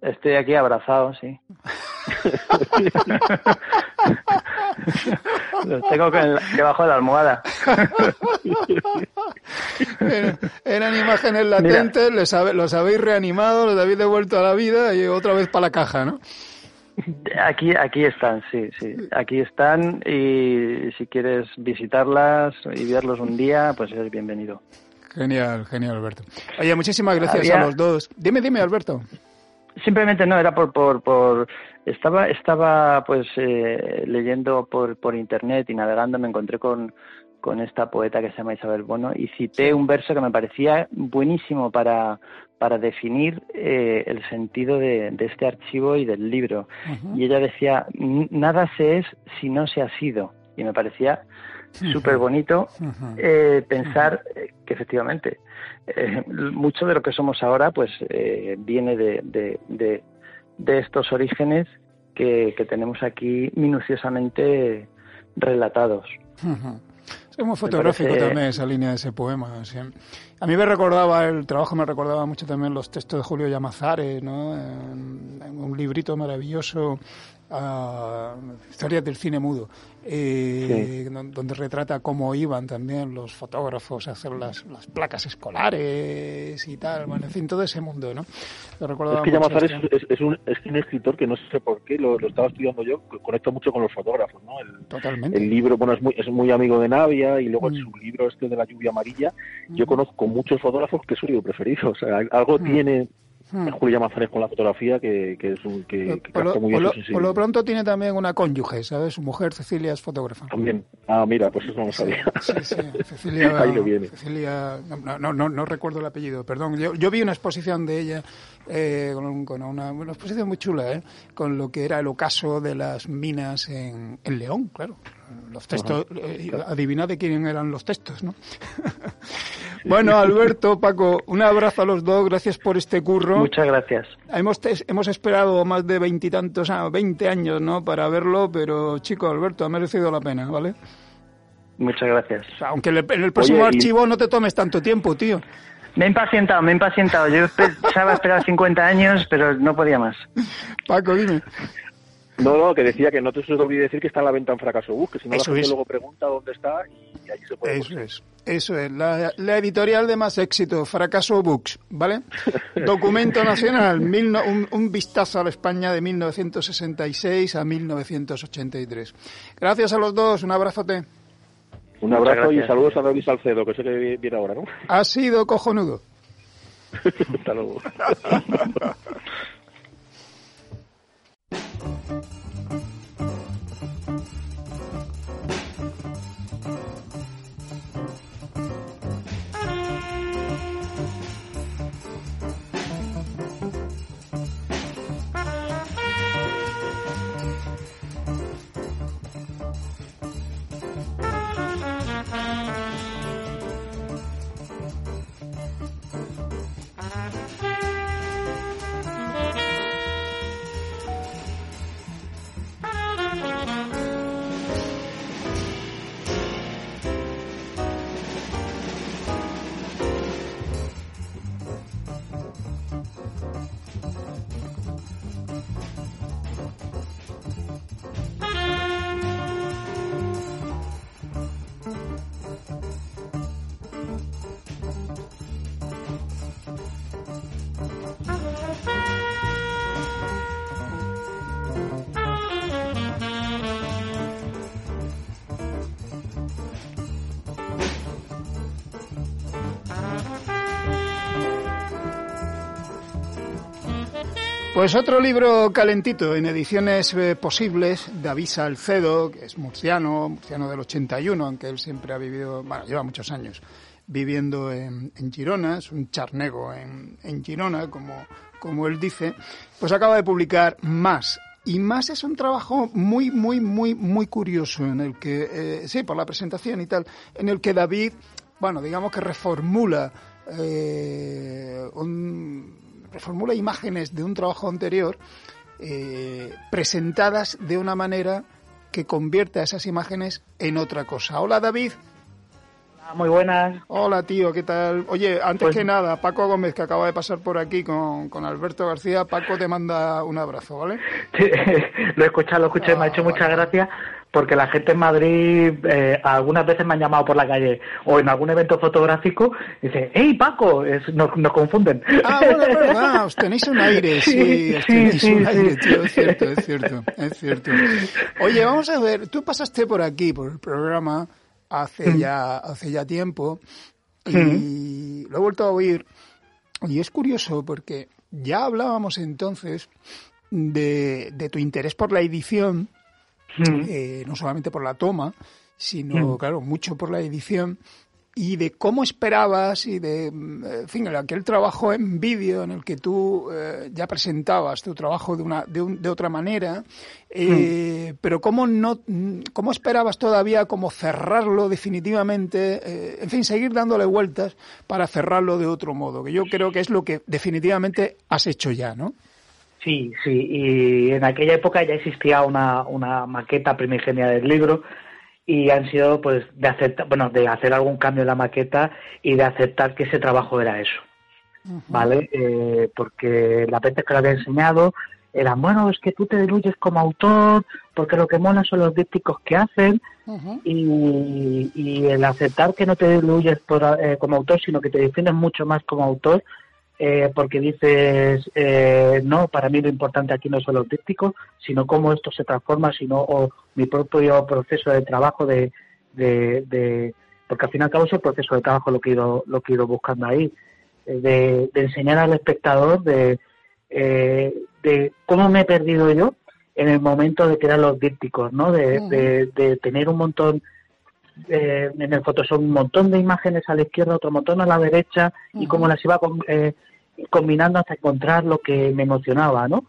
Estoy aquí abrazado, sí. los tengo debajo de la almohada. Eran, imágenes latentes, los habéis reanimado, los habéis devuelto a la vida y otra vez para la caja, ¿no? Aquí, aquí están, sí, sí. Aquí están y si quieres visitarlas y verlos un día, pues eres bienvenido. Genial, genial, Alberto. Oye, muchísimas gracias a los dos. Dime, dime, Alberto. Simplemente no, era por, por, por estaba, estaba pues eh, leyendo por, por internet y navegando, me encontré con, con esta poeta que se llama Isabel Bono y cité un verso que me parecía buenísimo para, para definir eh, el sentido de, este archivo y del libro. Y ella decía, nada se es si no se ha sido. Y me parecía súper bonito eh, pensar que efectivamente eh, mucho de lo que somos ahora pues viene de, de, estos orígenes que, que, tenemos aquí minuciosamente relatados. Es muy fotográfico también esa línea de ese poema. A mí me recordaba, el trabajo me recordaba mucho también los textos de Julio Llamazares, ¿no? un librito maravilloso historias del cine mudo, eh, donde retrata cómo iban también los fotógrafos a hacer las, las, placas escolares y tal, bueno, en fin, todo ese mundo, ¿no? es que Llamazares es, un, es un escritor que no sé por qué, lo, estaba estudiando yo, conecta mucho con los fotógrafos, ¿no? El, Totalmente. El libro, bueno, es muy, es muy amigo de Navia y luego en mm. su libro este de la lluvia amarilla, yo mm. conozco muchos fotógrafos que es su libro preferido, o sea, algo mm. tiene Hmm. Julia Mazares con la fotografía, que, es un, que, por, lo, muy por, lo, pronto tiene también una cónyuge, ¿sabes? Su mujer, Cecilia, es fotógrafa. También. Ah, mira, pues eso no lo sabía. Sí, sí, Cecilia. Ahí lo viene. Cecilia, no, no, no, recuerdo el apellido, perdón. Yo, yo vi una exposición de ella, eh, con, una, una, exposición muy chula, ¿eh? Con lo que era el ocaso de las minas en, en León, claro los textos, eh, adivinad de quién eran los textos, ¿no? bueno, Alberto, Paco, un abrazo a los dos, gracias por este curro. Muchas gracias. Hemos, hemos esperado más de veintitantos, veinte años, ¿no? Para verlo, pero chico, Alberto, ha merecido la pena, ¿vale? Muchas gracias. aunque en el próximo archivo no te tomes tanto tiempo, tío. Me he impacientado, me he impacientado. Yo pensaba esperar 50 años, pero no podía más. Paco, dime. No, no, que decía que no te se olvide decir que está a la venta en Fracaso Bus, que si no la gente luego pregunta dónde está y, ahí se puede. Eso es, eso es. La, editorial de más éxito, Fracaso Books, ¿vale? Documento nacional, un, vistazo a la España de 1966 a 1983. Gracias a los dos, un abrazote. Un abrazo y saludos a David Salcedo, que sé que viene ahora, ¿no? Ha sido cojonudo. Hasta luego. Pues otro libro calentito en ediciones eh, posibles, David Salcedo, que es murciano, murciano del 81, aunque él siempre ha vivido, bueno, lleva muchos años viviendo en, Girona, es un charnego en, Girona, como, él dice, pues acaba de publicar Más. Y Más es un trabajo muy, muy, muy, muy curioso en el que, eh, sí, por la presentación y tal, en el que David, bueno, digamos que reformula eh, un reformula imágenes de un trabajo anterior eh, presentadas de una manera que convierta esas imágenes en otra cosa. Hola David. Muy buenas. Hola tío, ¿qué tal? Oye, antes pues que nada, Paco Gómez, que acaba de pasar por aquí con, con Alberto García, Paco te manda un abrazo, ¿vale? lo he escuchado, lo he escuchado, me ha hecho ah, muchas gracias porque la gente en Madrid eh, algunas veces me han llamado por la calle o en algún evento fotográfico y dice, ¡Hey Paco! nos, confunden. Ah, bueno, es verdad, os tenéis un aire, sí, os tenéis un aire, tío, es cierto, es cierto, es cierto. Oye, vamos a ver, tú pasaste por aquí, por el programa, hace mm. ya, hace ya tiempo, y mm. lo he vuelto a oír, y es curioso porque ya hablábamos entonces de, de tu interés por la edición, Mm. Eh, no solamente por la toma, sino, mm. claro, mucho por la edición y de cómo esperabas y de, mm, en fin, aquel trabajo en vídeo en el que tú eh, ya presentabas tu trabajo de, una, de, de otra manera, eh, pero cómo, no, cómo esperabas todavía como cerrarlo definitivamente, en fin, seguir dándole vueltas para cerrarlo de otro modo, que yo creo que es lo que definitivamente has hecho ya, ¿no? Sí, sí, y en aquella época ya existía una, una maqueta primigenia del libro y han sido pues de aceptar, bueno, de hacer algún cambio en la maqueta y de aceptar que ese trabajo era eso, ¿vale? Eh, porque la veces que lo había enseñado eran, bueno, es que tú te diluyes como autor, porque lo que mola son los dípticos que hacen, y, y, el aceptar que no te diluyes por, eh, como autor, sino que te defines mucho más como autor, eh, porque dices, eh, no, para mí lo importante aquí no son los dípticos, sino cómo esto se transforma, sino o mi propio proceso de trabajo de, de, porque al fin y al cabo es el proceso de trabajo lo que he ido, lo que he ido buscando ahí, eh, de, enseñar al espectador de, de cómo me he perdido yo en el momento de crear los dípticos, ¿no? De, de, tener un montón en el Photoshop un montón de imágenes a la izquierda, otro montón a la derecha, y cómo las iba eh, combinando hasta encontrar lo que me emocionaba, ¿no?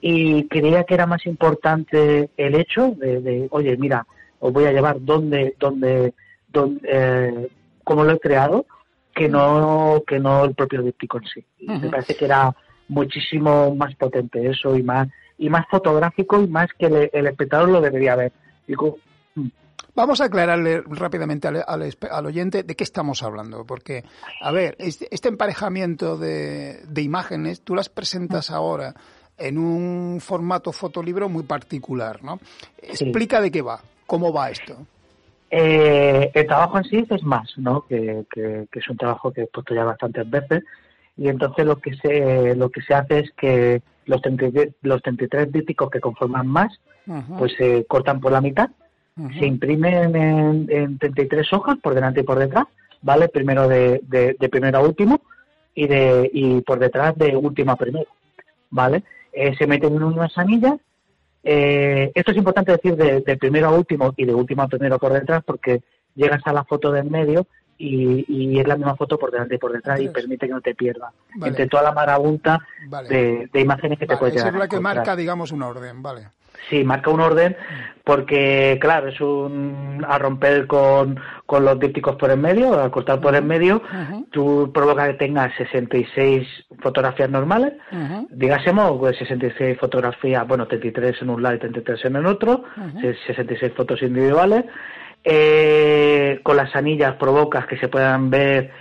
Y creía que era más importante el hecho de, oye, mira, os voy a llevar donde, donde, donde eh, cómo lo he creado, que no, que no el propio díptico en sí. Me parece que era muchísimo más potente eso y más, y más fotográfico y más que el, espectador lo debería ver. Digo, mm. Vamos a aclararle rápidamente al, oyente de qué estamos hablando, porque, a ver, este, este emparejamiento de, imágenes, tú las presentas ahora en un formato fotolibro muy particular, ¿no? Explica de qué va, cómo va esto. Eh, el trabajo en sí es más, ¿no? Que, es un trabajo que he puesto ya bastantes veces y entonces lo que se lo que se hace es que los 33, los 33 dípticos que conforman más, pues se cortan por la mitad se imprimen en, en, 33 hojas por delante y por detrás, ¿vale? Primero de, de, primero a último y, de, y por detrás de último a primero, ¿vale? Eh, se meten en unas anillas. Eh, esto es importante decir de, primero a último y de último a primero por detrás porque llegas a la foto del medio y, y, es la misma foto por delante y por detrás y permite que no te pierdas entre toda la marabunta de, imágenes que te puedes llegar. es la que marca, digamos, un orden, vale. Sí, marca un orden porque, claro, es un a romper con, con los dípticos por el medio, a cortar por el medio, tú provocas que tengas 66 fotografías normales, digásemos, pues 66 fotografías, bueno, 33 en un lado y 33 en el otro, 66 fotos individuales, eh, con las anillas provocas que se puedan ver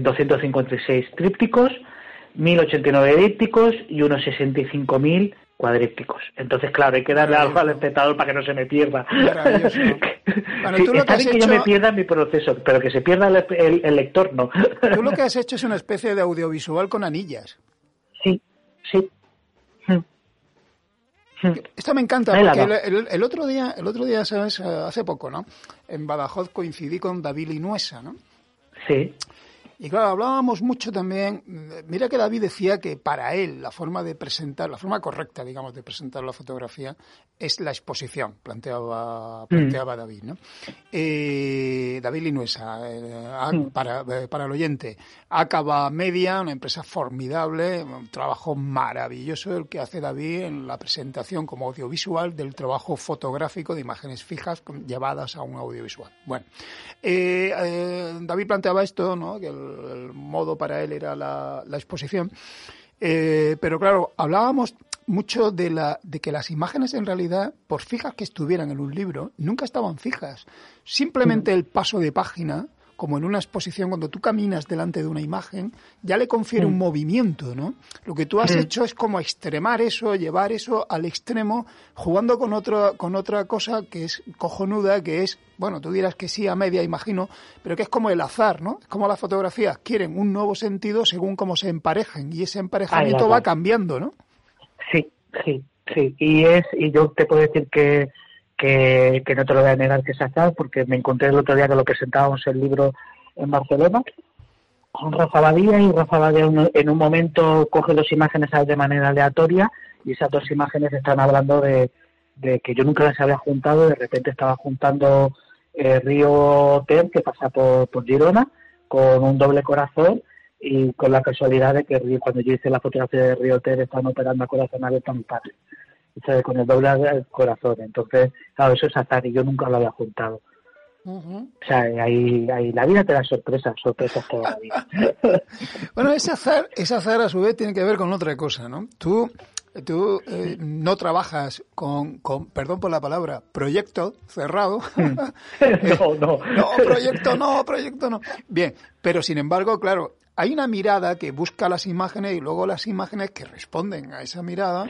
256 eh, trípticos, 1089 dípticos y unos 65.000 cuadrípticos. Entonces, claro, hay que darle algo al espectador para que no se me pierda. bueno, tú lo que has que yo me pierda mi proceso, pero que se pierda el, lector, no. Tú lo que has hecho es una especie de audiovisual con anillas. Sí, sí. Esto me encanta porque el, otro día, el otro día, ¿sabes? Hace poco, ¿no? En Badajoz coincidí con David Inuesa, ¿no? Sí. Y claro, hablábamos mucho también, mira que David decía que para él la forma de presentar, la forma correcta, digamos, de presentar la fotografía es la exposición, planteaba, mm. planteaba David, ¿no? Eh, David Linuesa, eh, mm. para, eh, para el oyente, Acaba Media, una empresa formidable, un trabajo maravilloso el que hace David en la presentación como audiovisual del trabajo fotográfico de imágenes fijas llevadas a un audiovisual. Bueno, David planteaba esto, ¿no? Que el, modo para él era la, exposición. Eh, pero claro, hablábamos mucho de, la, de que las imágenes en realidad, por fijas que estuvieran en un libro, nunca estaban fijas. Simplemente el paso de página como en una exposición, cuando tú caminas delante de una imagen, ya le confiere un mm. movimiento, ¿no? Lo que tú has hecho es como extremar eso, llevar eso al extremo, jugando con, otro, con otra cosa que es cojonuda, que es, bueno, tú dirás que sí a media, imagino, pero que es como el azar, ¿no? Es como las fotografías quieren un nuevo sentido según cómo se emparejen, y ese emparejamiento va cambiando, ¿no? Sí, sí, sí. Y, es, y yo te puedo decir que que, no te lo voy a negar que es azar, porque me encontré el otro día que lo presentábamos el libro en Barcelona con Rafa Badía y Rafa Badía en un momento coge dos imágenes de manera aleatoria y esas dos imágenes están hablando de, que yo nunca las había juntado, de repente estaba juntando eh, Río Ter, que pasa por, por Girona, con un doble corazón y con la casualidad de que cuando yo hice la fotografía de Río Ter estaban operando a corazón abierto a mi padre con el doble del corazón. Entonces, claro, eso es azar y yo nunca lo había juntado. O sea, ahí, ahí la vida te da sorpresas, sorpresas toda la vida. bueno, ese azar, ese azar a su vez tiene que ver con otra cosa, ¿no? Tú, tú eh, no trabajas con, con, perdón por la palabra, proyecto cerrado. no, no. no, proyecto no, proyecto no. Bien, pero sin embargo, claro, hay una mirada que busca las imágenes y luego las imágenes que responden a esa mirada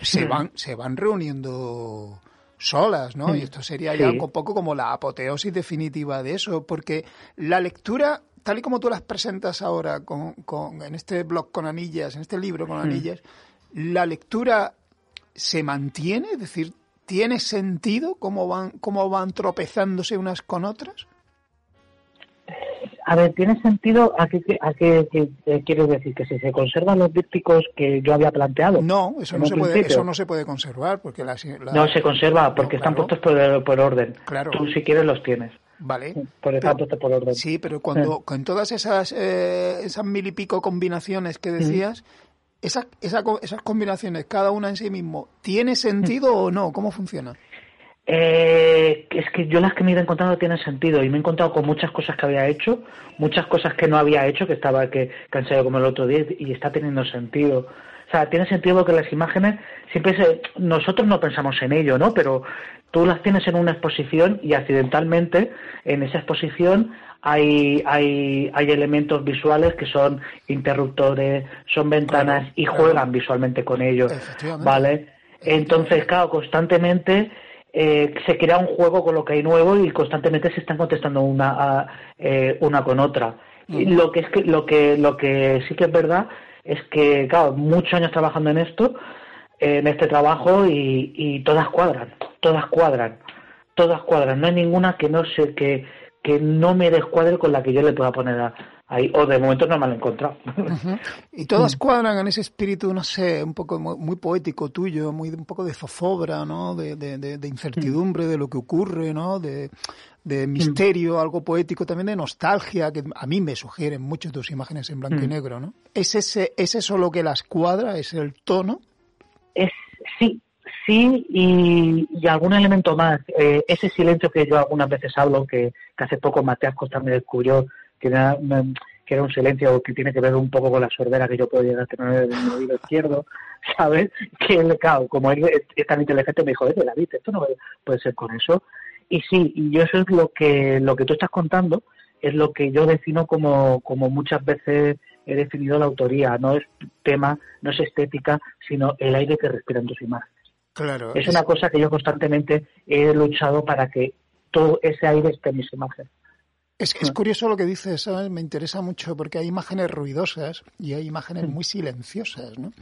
se van se van reuniendo solas, ¿no? Y esto sería ya un poco como la apoteosis definitiva de eso, porque la lectura tal y como tú las presentas ahora con, con en este blog con anillas, en este libro con anillas, la lectura se mantiene, es decir, tiene sentido cómo van cómo van tropezándose unas con otras. A ver, ¿tiene sentido a qué, a qué, quieres decir? ¿Que si se conservan los dípticos que yo había planteado? No, eso no, se puede, eso no se puede conservar. porque No se conserva porque están puestos por, por, orden. Claro. Tú si quieres los tienes. Vale. Por están puestos por orden. Sí, pero cuando con todas esas, eh, esas mil y pico combinaciones que decías, esas, esas, esas combinaciones, cada una en sí mismo, ¿tiene sentido o no? ¿Cómo funciona? Eh, es que yo las que me he ido encontrando tienen sentido y me he encontrado con muchas cosas que había hecho, muchas cosas que no había hecho, que estaba que, cansado como el otro día y está teniendo sentido. O sea, tiene sentido que las imágenes siempre se, nosotros no pensamos en ello, ¿no? Pero tú las tienes en una exposición y accidentalmente en esa exposición hay, hay, hay elementos visuales que son interruptores, son ventanas y juegan visualmente con ellos, ¿vale? Entonces, claro, constantemente eh, se crea un juego con lo que hay nuevo y constantemente se están contestando una, eh, una con otra. y lo que es que lo que lo que sí que es verdad es que claro muchos años trabajando en esto en este trabajo y, y todas cuadran todas cuadran todas cuadran no hay ninguna que no sé que que no me descuadre con la que yo le pueda poner a, ahí, o de momento no me lo he encontrado. Y todas cuadran en ese espíritu, no sé, un poco muy, poético tuyo, muy un poco de zozobra, ¿no? De, de, incertidumbre de lo que ocurre, ¿no? De, de misterio, algo poético, también de nostalgia, que a mí me sugieren mucho tus imágenes en blanco y negro, ¿no? ¿Es, ese, ¿Es eso lo que las cuadra? ¿Es el tono? Es, sí, sí, y, algún elemento más. Eh, ese silencio que yo algunas veces hablo, que, que hace poco Mateas Costa me descubrió, que era, que era un silencio que tiene que ver un poco con la sordera que yo puedo llegar a tener en mi oído izquierdo, ¿sabes? Que él, claro, como él es tan inteligente, me dijo, la David, esto no puede ser con eso. Y sí, y yo eso es lo que, lo que tú estás contando, es lo que yo defino como, como muchas veces he definido la autoría. No es tema, no es estética, sino el aire que respiran tus imágenes. Claro. Es, una cosa que yo constantemente he luchado para que todo ese aire esté en mis imágenes. Es, es, curioso lo que dices, ¿sabes? me interesa mucho porque hay imágenes ruidosas y hay imágenes mm. muy silenciosas, ¿no? Mm.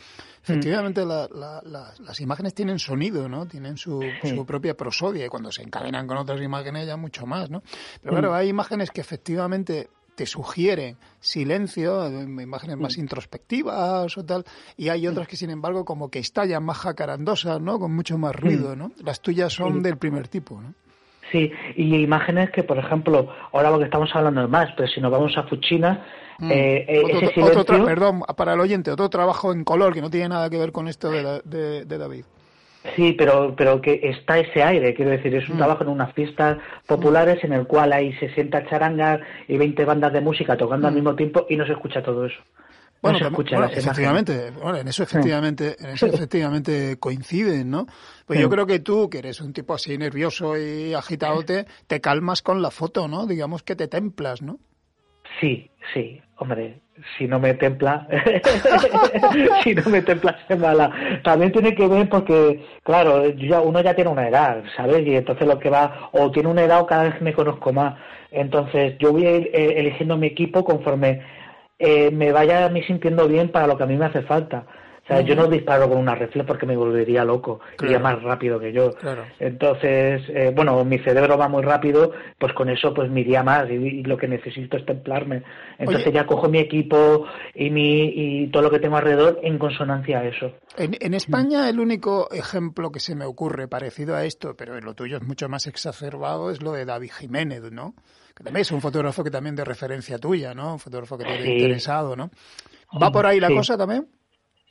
Efectivamente, las imágenes tienen sonido, ¿no? Tienen su, su, propia prosodia y cuando se encadenan con otras imágenes ya mucho más, ¿no? Pero claro, mm. hay imágenes que efectivamente te sugieren silencio, imágenes más introspectivas o tal, y hay otras que sin embargo como que estallan más jacarandosas, ¿no? Con mucho más ruido, ¿no? Las tuyas son del primer tipo, ¿no? Sí, y imágenes que, por ejemplo, ahora lo que estamos hablando es más, pero si nos vamos a Fuchina, mm. eh, eh, ese silencio... perdón, para el oyente, otro trabajo en color que no tiene nada que ver con esto de, de, David. Sí, pero, pero que está ese aire, quiero decir, es un mm. trabajo en unas fiestas populares en el cual hay 60 charangas y 20 bandas de música tocando al mm. mismo tiempo y no se escucha todo eso. Bueno, efectivamente, bueno, en eso efectivamente, en eso efectivamente coinciden, ¿no? Pues yo creo que tú, que eres un tipo así nervioso y agitadote, te calmas con la foto, ¿no? Digamos que te templas, ¿no? Sí, sí, hombre, si no me templa, si no me templa se mala. También tiene que ver porque, claro, uno ya tiene una edad, ¿sabes? Y entonces lo que va, o tiene una edad o cada vez me conozco más. Entonces yo voy eh, eligiendo mi equipo conforme eh, me vaya a mí sintiendo bien para lo que a mí me hace falta. O sea, yo no disparo con una reflex porque me volvería loco, iría más rápido que yo. Entonces, eh, bueno, mi cerebro va muy rápido, pues con eso pues me iría más y, lo que necesito es templarme. Entonces ya cojo mi equipo y, mi, y todo lo que tengo alrededor en consonancia a eso. En, en España el único ejemplo que se me ocurre parecido a esto, pero en lo tuyo es mucho más exacerbado, es lo de David Jiménez, ¿no? Que también es un fotógrafo que también de referencia tuya, ¿no? Un fotógrafo que te ha interesado, ¿no? ¿Va por ahí la cosa también?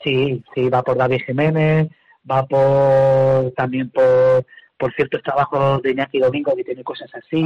Sí, sí, va por David Jiménez, va por también por por ciertos trabajos de Iñaki Domingo que tiene cosas así,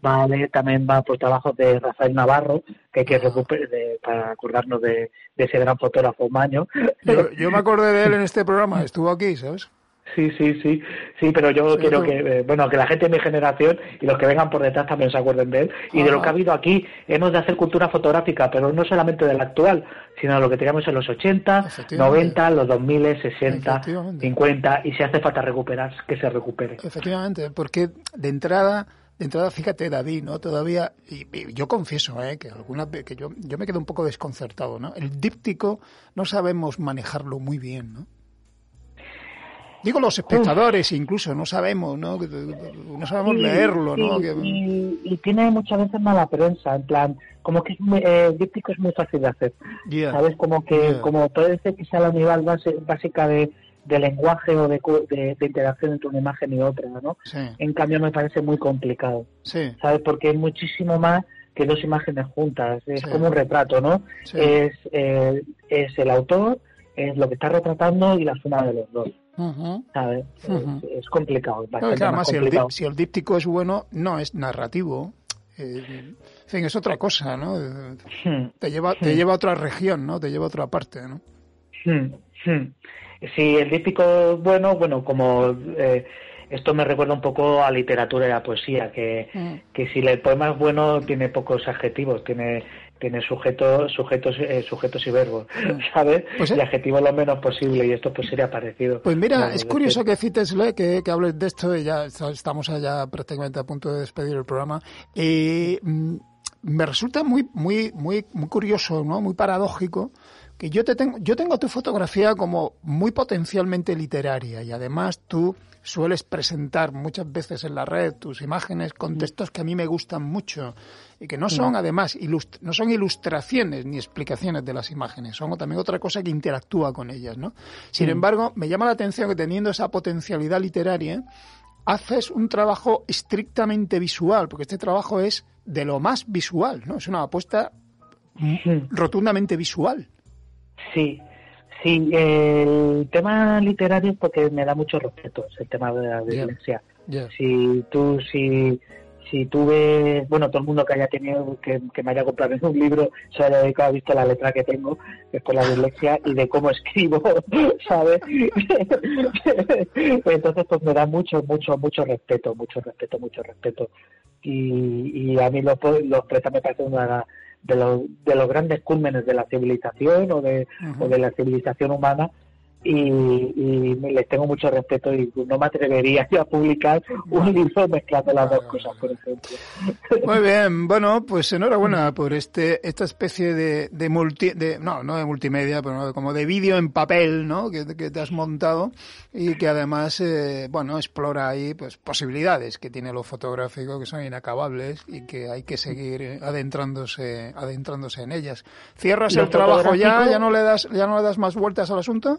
vale, también va por trabajos de Rafael Navarro, que hay que recuperar para acordarnos de, ese gran fotógrafo Maño. Yo, yo me acordé de él en este programa, estuvo aquí, ¿sabes? Sí, sí, sí, sí, pero yo quiero que, eh, bueno, que la gente de mi generación y los que vengan por detrás también se acuerden de él y de lo que ha habido aquí. Hemos de hacer cultura fotográfica, pero no solamente de la actual, sino de lo que teníamos en los 80, 90, los 2000, 60, 50 y si hace falta recuperar, que se recupere. Efectivamente, porque de entrada de entrada, fíjate, David, ¿no? Todavía, y, yo confieso, ¿eh? que alguna que yo, yo me quedo un poco desconcertado, ¿no? El díptico no sabemos manejarlo muy bien, ¿no? Digo los espectadores incluso, no sabemos, ¿no? No sabemos leerlo, ¿no? Y, tiene muchas veces mala prensa, en plan, como que el díptico es muy fácil de hacer, ¿sabes? Como que como puede ser que sea la unidad básica de, lenguaje o de, de, interacción entre una imagen y otra, ¿no? En cambio me parece muy complicado, ¿sabes? Porque es muchísimo más que dos imágenes juntas, es como un retrato, ¿no? Es, eh, es el autor, es lo que está retratando y la suma de los dos. Es, complicado. además, Si, el, si, el, díptico es bueno, no es narrativo. Eh, en fin, es otra cosa, ¿no? Hmm. Te lleva, te hmm. lleva a otra región, ¿no? Te lleva a otra parte, ¿no? Hmm. Si el díptico es bueno, bueno, como eh, esto me recuerda un poco a literatura y a poesía, que, que si el poema es bueno tiene pocos adjetivos, tiene tiene sujetos, sujetos, eh, sujetos y verbos, mm. ¿sabes? Pues, y adjetivos lo menos posible, y esto pues sería parecido. Pues mira, es curioso que cites, que, que hables de esto, y ya estamos allá prácticamente a punto de despedir el programa. y mm, me resulta muy, muy, muy, muy curioso, ¿no? Muy paradójico que yo te tengo, yo tengo tu fotografía como muy potencialmente literaria y además tú sueles presentar muchas veces en la red tus imágenes con textos que a mí me gustan mucho y que no son además no son ilustraciones ni explicaciones de las imágenes, son también otra cosa que interactúa con ellas, ¿no? Sin embargo, me llama la atención que teniendo esa potencialidad literaria haces un trabajo estrictamente visual, porque este trabajo es de lo más visual, ¿no? Es una apuesta rotundamente visual. Sí, Sí, el tema literario es porque me da mucho respeto, es el tema de la violencia. Si tú, si, si tú ves, bueno, todo el mundo que haya tenido, que, me haya comprado un libro, se haya dedicado a visto la letra que tengo, que es por la dislexia, y de cómo escribo, ¿sabes? Entonces, pues me da mucho, mucho, mucho respeto, mucho respeto, mucho respeto. Y, y a mí los, los me parece una de los, de los grandes cúlmenes de la civilización o de, o de la civilización humana y, les tengo mucho respeto y no me atrevería a publicar un libro mezclando las dos cosas, por ejemplo. Muy bien, bueno, pues enhorabuena por este esta especie de, de multi, de, no, no de multimedia, pero como de vídeo en papel, ¿no? Que, te has montado y que además, eh, bueno, explora ahí pues posibilidades que tiene lo fotográfico que son inacabables y que hay que seguir adentrándose adentrándose en ellas. ¿Cierras el trabajo ya? ¿Ya no le das ya no le das más vueltas al asunto?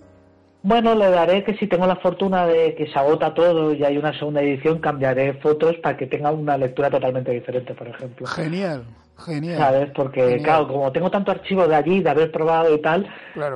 Bueno, le daré que si tengo la fortuna de que se agota todo y hay una segunda edición, cambiaré fotos para que tenga una lectura totalmente diferente, por ejemplo. Genial, genial. ¿Sabes? Porque, claro, como tengo tanto archivo de allí, de haber probado y tal,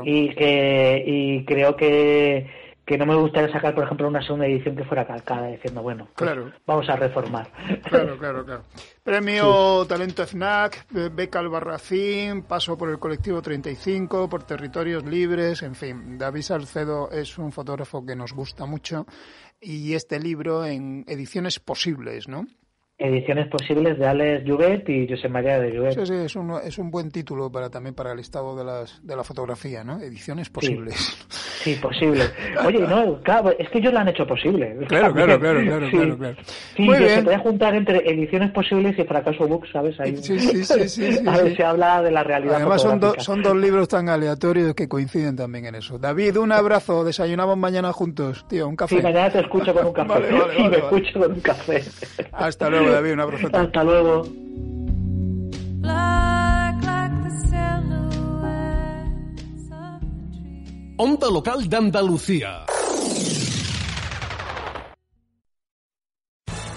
y, que, y creo que que no me gustaría sacar, por ejemplo, una segunda edición que fuera calcada, diciendo, bueno, pues vamos a reformar. Claro, claro, claro. Premio Talento FNAC, beca Albarracín, paso por el colectivo 35, por territorios libres, en fin. David Salcedo es un fotógrafo que nos gusta mucho y este libro en ediciones posibles, ¿no? Ediciones posibles de Alex Juvet y José María de Juvet. Sí, sí, es un, es un buen título para también para el estado de, las, de la fotografía, ¿no? Ediciones posibles. Sí, posible. Oye, no, claro, es que ellos lo han hecho posible. Claro, claro, claro, claro, claro, claro. Sí, Muy bien. se puede juntar entre ediciones posibles y fracaso books, ¿sabes? Ahí, sí, sí, sí, sí, A ver, se habla de la realidad Además son, son dos libros tan aleatorios que coinciden también en eso. David, un abrazo, desayunamos mañana juntos, tío, un café. Sí, mañana te escucho con un café. vale, vale, sí, me escucho con un café. Hasta luego. David, un abrazo. Hasta luego. Onda Local de Andalucía.